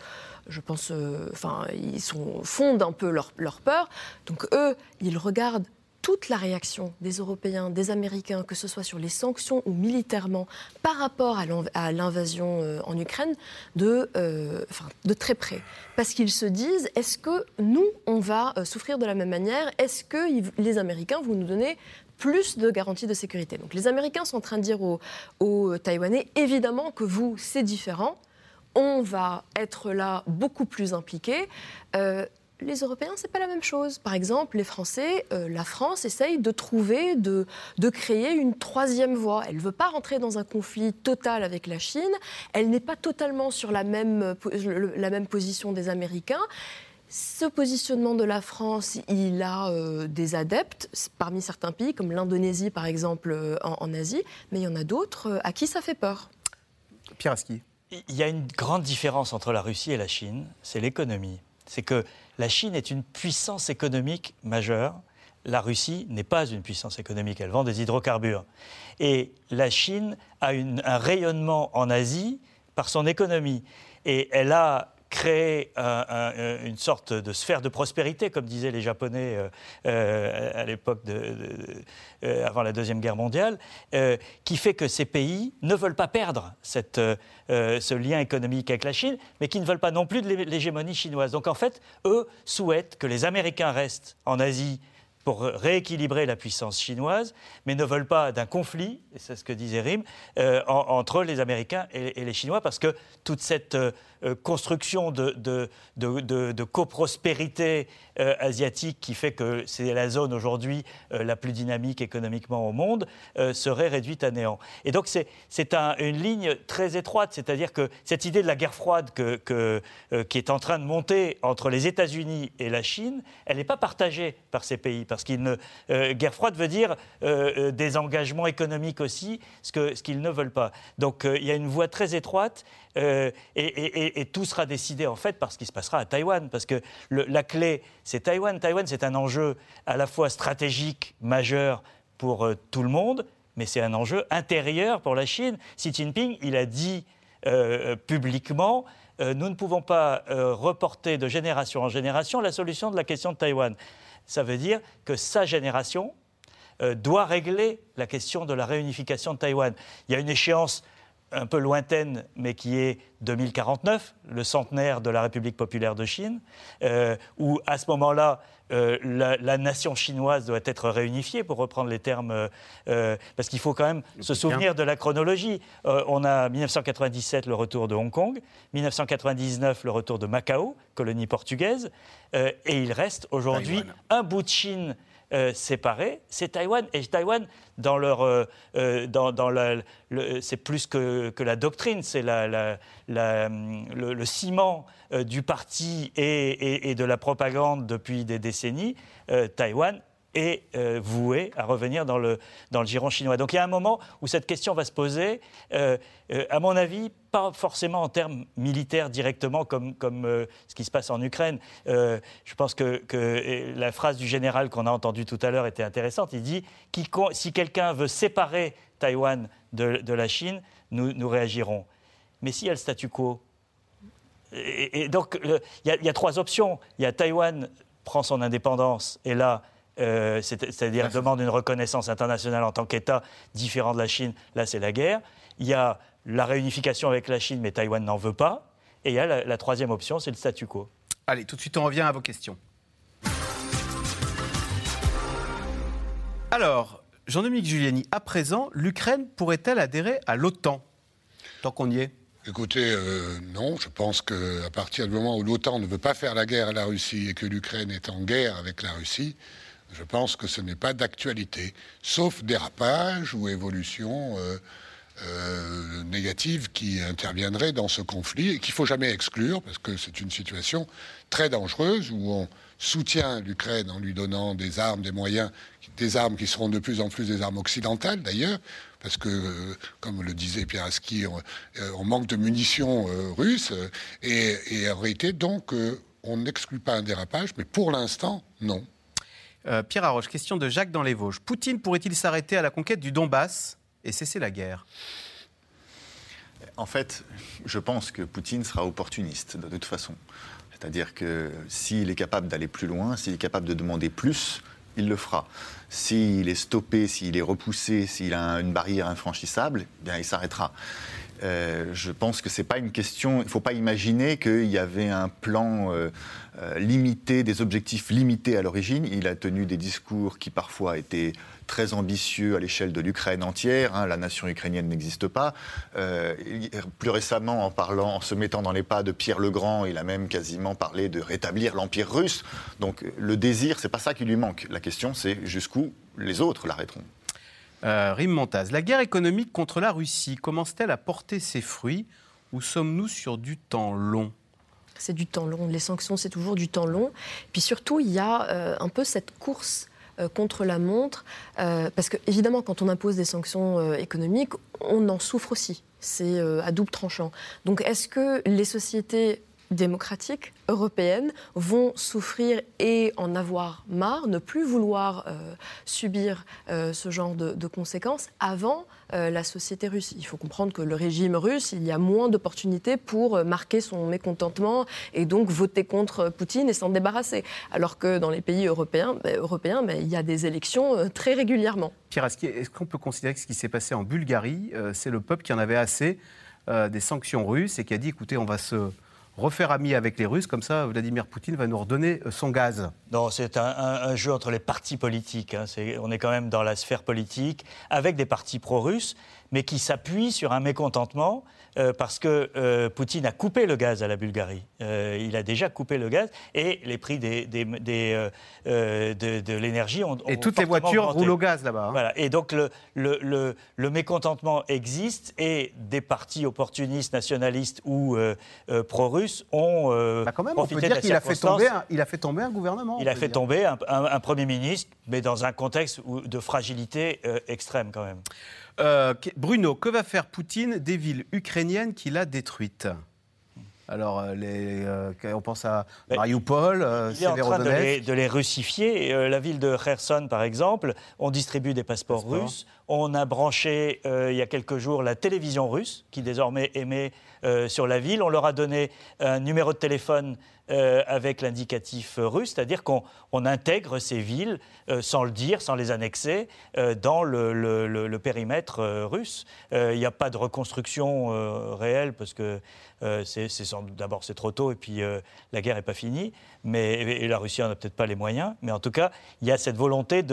je pense, euh, enfin, ils sont, fondent un peu leur, leur peur. Donc eux, ils regardent toute la réaction des Européens, des Américains, que ce soit sur les sanctions ou militairement, par rapport à l'invasion euh, en Ukraine, de, euh, de très près. Parce qu'ils se disent, est-ce que nous, on va euh, souffrir de la même manière? Est-ce que les Américains vont nous donner plus de garanties de sécurité? Donc les Américains sont en train de dire aux, aux Taïwanais, évidemment que vous, c'est différent. On va être là beaucoup plus impliqués les Européens, c'est pas la même chose. Par exemple, les Français, euh, la France essaye de trouver, de, créer une troisième voie. Elle ne veut pas rentrer dans un conflit total avec la Chine. Elle n'est pas totalement sur la même, la même position des Américains. Ce positionnement de la France, il a euh, des adeptes parmi certains pays, comme l'Indonésie par exemple euh, en, Asie, mais il y en a d'autres à qui ça fait peur. Pierre Aski. Il y a une grande différence entre la Russie et la Chine, c'est l'économie. C'est que la Chine est une puissance économique majeure. La Russie n'est pas une puissance économique, elle vend des hydrocarbures. Et la Chine a un rayonnement en Asie par son économie. Et elle a créé une sorte de sphère de prospérité, comme disaient les Japonais euh, euh, à l'époque euh, avant la Deuxième Guerre mondiale, qui fait que ces pays ne veulent pas perdre ce lien économique avec la Chine, mais qui ne veulent pas non plus de l'hégémonie chinoise. Donc en fait, eux souhaitent que les Américains restent en Asie pour rééquilibrer la puissance chinoise, mais ne veulent pas d'un conflit, et c'est ce que disait Rim, entre les Américains et, les Chinois, parce que toute cette euh, construction de, de, de, coprospérité euh, asiatique qui fait que c'est la zone aujourd'hui euh, la plus dynamique économiquement au monde serait réduite à néant. Et donc c'est une ligne très étroite, c'est-à-dire que cette idée de la guerre froide que, qui est en train de monter entre les États-Unis et la Chine, elle n'est pas partagée par ces pays, parce qu'une guerre froide veut dire des engagements économiques aussi, ce qu'ils ce qu'ils ne veulent pas. Donc il y a une voie très étroite et, tout sera décidé en fait par ce qui se passera à Taïwan, parce que la clé, c'est Taïwan. Taïwan, c'est un enjeu à la fois stratégique majeur pour euh, tout le monde, mais c'est un enjeu intérieur pour la Chine. Xi Jinping, il a dit euh, publiquement, euh, nous ne pouvons pas reporter de génération en génération la solution de la question de Taïwan. Ça veut dire que sa génération doit régler la question de la réunification de Taïwan. Il y a une échéance un peu lointaine, mais qui est 2049, le centenaire de la République populaire de Chine, euh, où à ce moment-là, euh, la, nation chinoise doit être réunifiée, pour reprendre les termes, euh, parce qu'il faut quand même se souvenir de la chronologie. on a 1997 le retour de Hong Kong, 1999 le retour de Macao, colonie portugaise, et il reste aujourd'hui un bout de Chine euh, séparés, c'est Taïwan. Et Taïwan, dans leur, euh, euh, dans, dans c'est plus que, que, la doctrine, c'est la, le, ciment du parti et, et, et, de la propagande depuis des décennies. Taïwan est euh, voué à revenir dans le, dans le giron chinois. Donc il y a un moment où cette question va se poser, euh, euh, à mon avis, pas forcément en termes militaires directement comme, comme ce qui se passe en Ukraine. je pense que, que, la phrase du général qu'on a entendue tout à l'heure était intéressante. Il dit si quelqu'un veut séparer Taïwan de, de la Chine, nous, nous, réagirons. Mais s'il y a le statu quo, et, donc il y, y, a trois options. Il y a Taïwan prend son indépendance et là, euh, c'est- c'est-à-dire demande une reconnaissance internationale en tant qu'État différent de la Chine, là c'est la guerre. Il y a la réunification avec la Chine, mais Taïwan n'en veut pas. Et il y a la, la troisième option, c'est le statu quo. Allez, tout de suite, on revient à vos questions. Alors, Jean-Dominique Giuliani, à présent, l'Ukraine pourrait-elle adhérer à l'OTAN? Tant qu'on y est. Écoutez, euh, non, je pense qu'à partir du moment où l'OTAN ne veut pas faire la guerre à la Russie et que l'Ukraine est en guerre avec la Russie, je pense que ce n'est pas d'actualité, sauf dérapage ou évolution euh, euh, négative qui interviendrait dans ce conflit et qu'il faut jamais exclure parce que c'est une situation très dangereuse où on soutient l'Ukraine en lui donnant des armes, des moyens, des armes qui seront de plus en plus des armes occidentales d'ailleurs, parce que, euh, comme le disait Pierre Aski, on, manque de munitions russes, et, et en réalité, donc, on n'exclut pas un dérapage, mais pour l'instant, non. Euh, Pierre Arroche, question de Jacques dans les Vosges. Poutine pourrait-il s'arrêter à la conquête du Donbass et cesser la guerre? En fait, je pense que Poutine sera opportuniste de toute façon. C'est-à-dire que s'il est capable d'aller plus loin, s'il est capable de demander plus, il le fera. S'il est stoppé, s'il est repoussé, s'il a une barrière infranchissable, eh bien il s'arrêtera. Euh, je pense que c'est pas une question. Il faut pas imaginer qu'il y avait un plan euh, euh, limité, des objectifs limités à l'origine. Il a tenu des discours qui parfois étaient très ambitieux à l'échelle de l'Ukraine entière. hein. la nation ukrainienne n'existe pas. Plus récemment, en parlant, en se mettant dans les pas de Pierre le Grand, il a même quasiment parlé de rétablir l'empire russe. Donc le désir, c'est pas ça qui lui manque. La question, c'est jusqu'où les autres l'arrêteront. Euh, Rim Montaz, la guerre économique contre la Russie commence-t-elle à porter ses fruits ou sommes-nous sur du temps long? C'est du temps long. Les sanctions, c'est toujours du temps long. Puis surtout, il y a euh, un peu cette course euh, contre la montre, euh, parce que évidemment, quand on impose des sanctions économiques, on en souffre aussi. C'est à double tranchant. Donc, est-ce que les sociétés démocratiques européennes vont souffrir et en avoir marre, ne plus vouloir euh, subir euh, ce genre de, conséquences avant euh, la société russe. Il faut comprendre que le régime russe, il y a moins d'opportunités pour marquer son mécontentement et donc voter contre Poutine et s'en débarrasser. Alors que dans les pays européens, ben, européens ben, il y a des élections très régulièrement. Pierre est-ce qu'on peut considérer que ce qui s'est passé en Bulgarie, c'est le peuple qui en avait assez des sanctions russes et qui a dit écoutez, on va se refaire ami avec les Russes, comme ça Vladimir Poutine va nous redonner euh, son gaz Non, c'est un, jeu entre les partis politiques. hein. On est quand même dans la sphère politique, avec des partis pro-russes, mais qui s'appuient sur un mécontentement euh, parce que euh, Poutine a coupé le gaz à la Bulgarie. Euh, il a déjà coupé le gaz et les prix des, des- des, de, de l'énergie ont, Et ont toutes les voitures augmenté. roulent au gaz là-bas. hein. Voilà. Et donc le, le, le- le mécontentement existe et des partis opportunistes, nationalistes ou pro-russes ont Bah, quand même, on peut profité dire qu'il a, fait tomber un- il a fait tomber un gouvernement. Il a fait dire. tomber un, un- un Premier ministre, mais dans un contexte de fragilité extrême quand même. Euh, Bruno, que va faire Poutine des villes ukrainiennes qu'il a détruites? Alors, euh, les, euh, on pense à Mariupol, euh, Il est en train de les, de les russifier. Euh, la ville de Kherson, par exemple, on distribue des passeports Passeport. russes. On a branché il y a quelques jours la télévision russe, qui désormais émet euh, sur la ville. On leur a donné un numéro de téléphone euh, avec l'indicatif euh, russe, c'est-à-dire qu'on on intègre ces villes sans le dire, sans les annexer, dans le, périmètre russe. Il n'y a pas de reconstruction réelle parce que d'abord c'est trop tôt et puis la guerre n'est pas finie. Mais et la Russie en a peut-être pas les moyens. Mais en tout cas, il y a cette volonté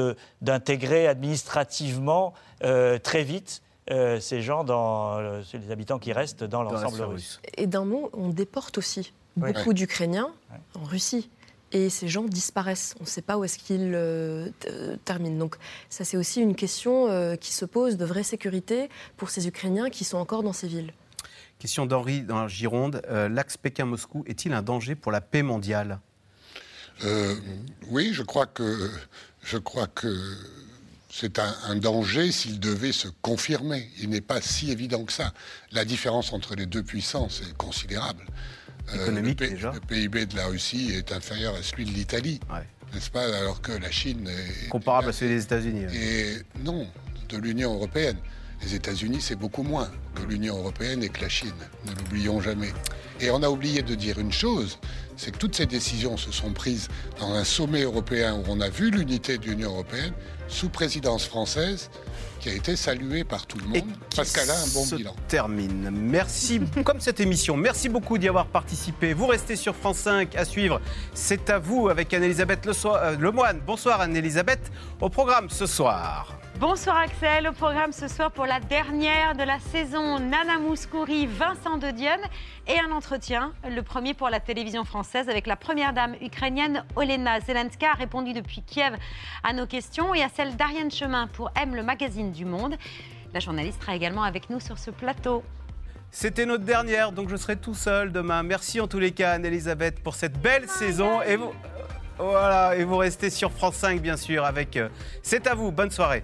d'intégrer administrativement très vite. Euh, ces gens, dans, euh, les habitants qui restent dans l'ensemble russe. Et d'un mot, on déporte aussi Oui. beaucoup d'Ukrainiens en Russie. Et ces gens disparaissent. On ne sait pas où est-ce qu'ils euh, euh, terminent. Donc ça, c'est aussi une question euh, qui se pose de vraie sécurité pour ces Ukrainiens qui sont encore dans ces villes. Question d'Henri dans la Gironde. Euh, L'axe Pékin-Moscou est-il un danger pour la paix mondiale? Euh, oui, je crois que, je crois que c'est un, un danger s'il devait se confirmer. Il n'est pas si évident que ça. La différence entre les deux puissances est considérable. Euh, le, déjà. le PIB de la Russie est inférieur à celui de l'Italie, Ouais. n'est-ce pas Alors que la Chine est Comparable à celui des États-Unis. et non, de l'Union européenne. Les États-Unis, c'est beaucoup moins que l'Union européenne et que la Chine. Ne l'oublions jamais. Et on a oublié de dire une chose, c'est que toutes ces décisions se sont prises dans un sommet européen où on a vu l'unité de l'Union européenne sous présidence française qui a été saluée par tout le monde parce qu'elle a un bon se bilan. termine. Merci, *laughs* comme cette émission. Merci beaucoup d'y avoir participé. Vous restez sur France 5 à suivre. C'est à vous avec Anne-Elisabeth Le- euh, Lemoine. Bonsoir Anne-Elisabeth. Au programme ce soir. Bonsoir Axel, au programme ce soir pour la dernière de la saison, Nana Mouskouri, Vincent de Dienne et un entretien, le premier pour la télévision française avec la première dame ukrainienne Olena Zelenska a répondu depuis Kiev à nos questions et à celle d'Ariane Chemin pour M, le magazine du Monde. La journaliste sera également avec nous sur ce plateau. C'était notre dernière, donc je serai tout seul demain. Merci en tous les cas Anne-Elisabeth pour cette belle saison. Et vous, voilà, et vous restez sur France 5 bien sûr avec euh, C'est à vous. Bonne soirée.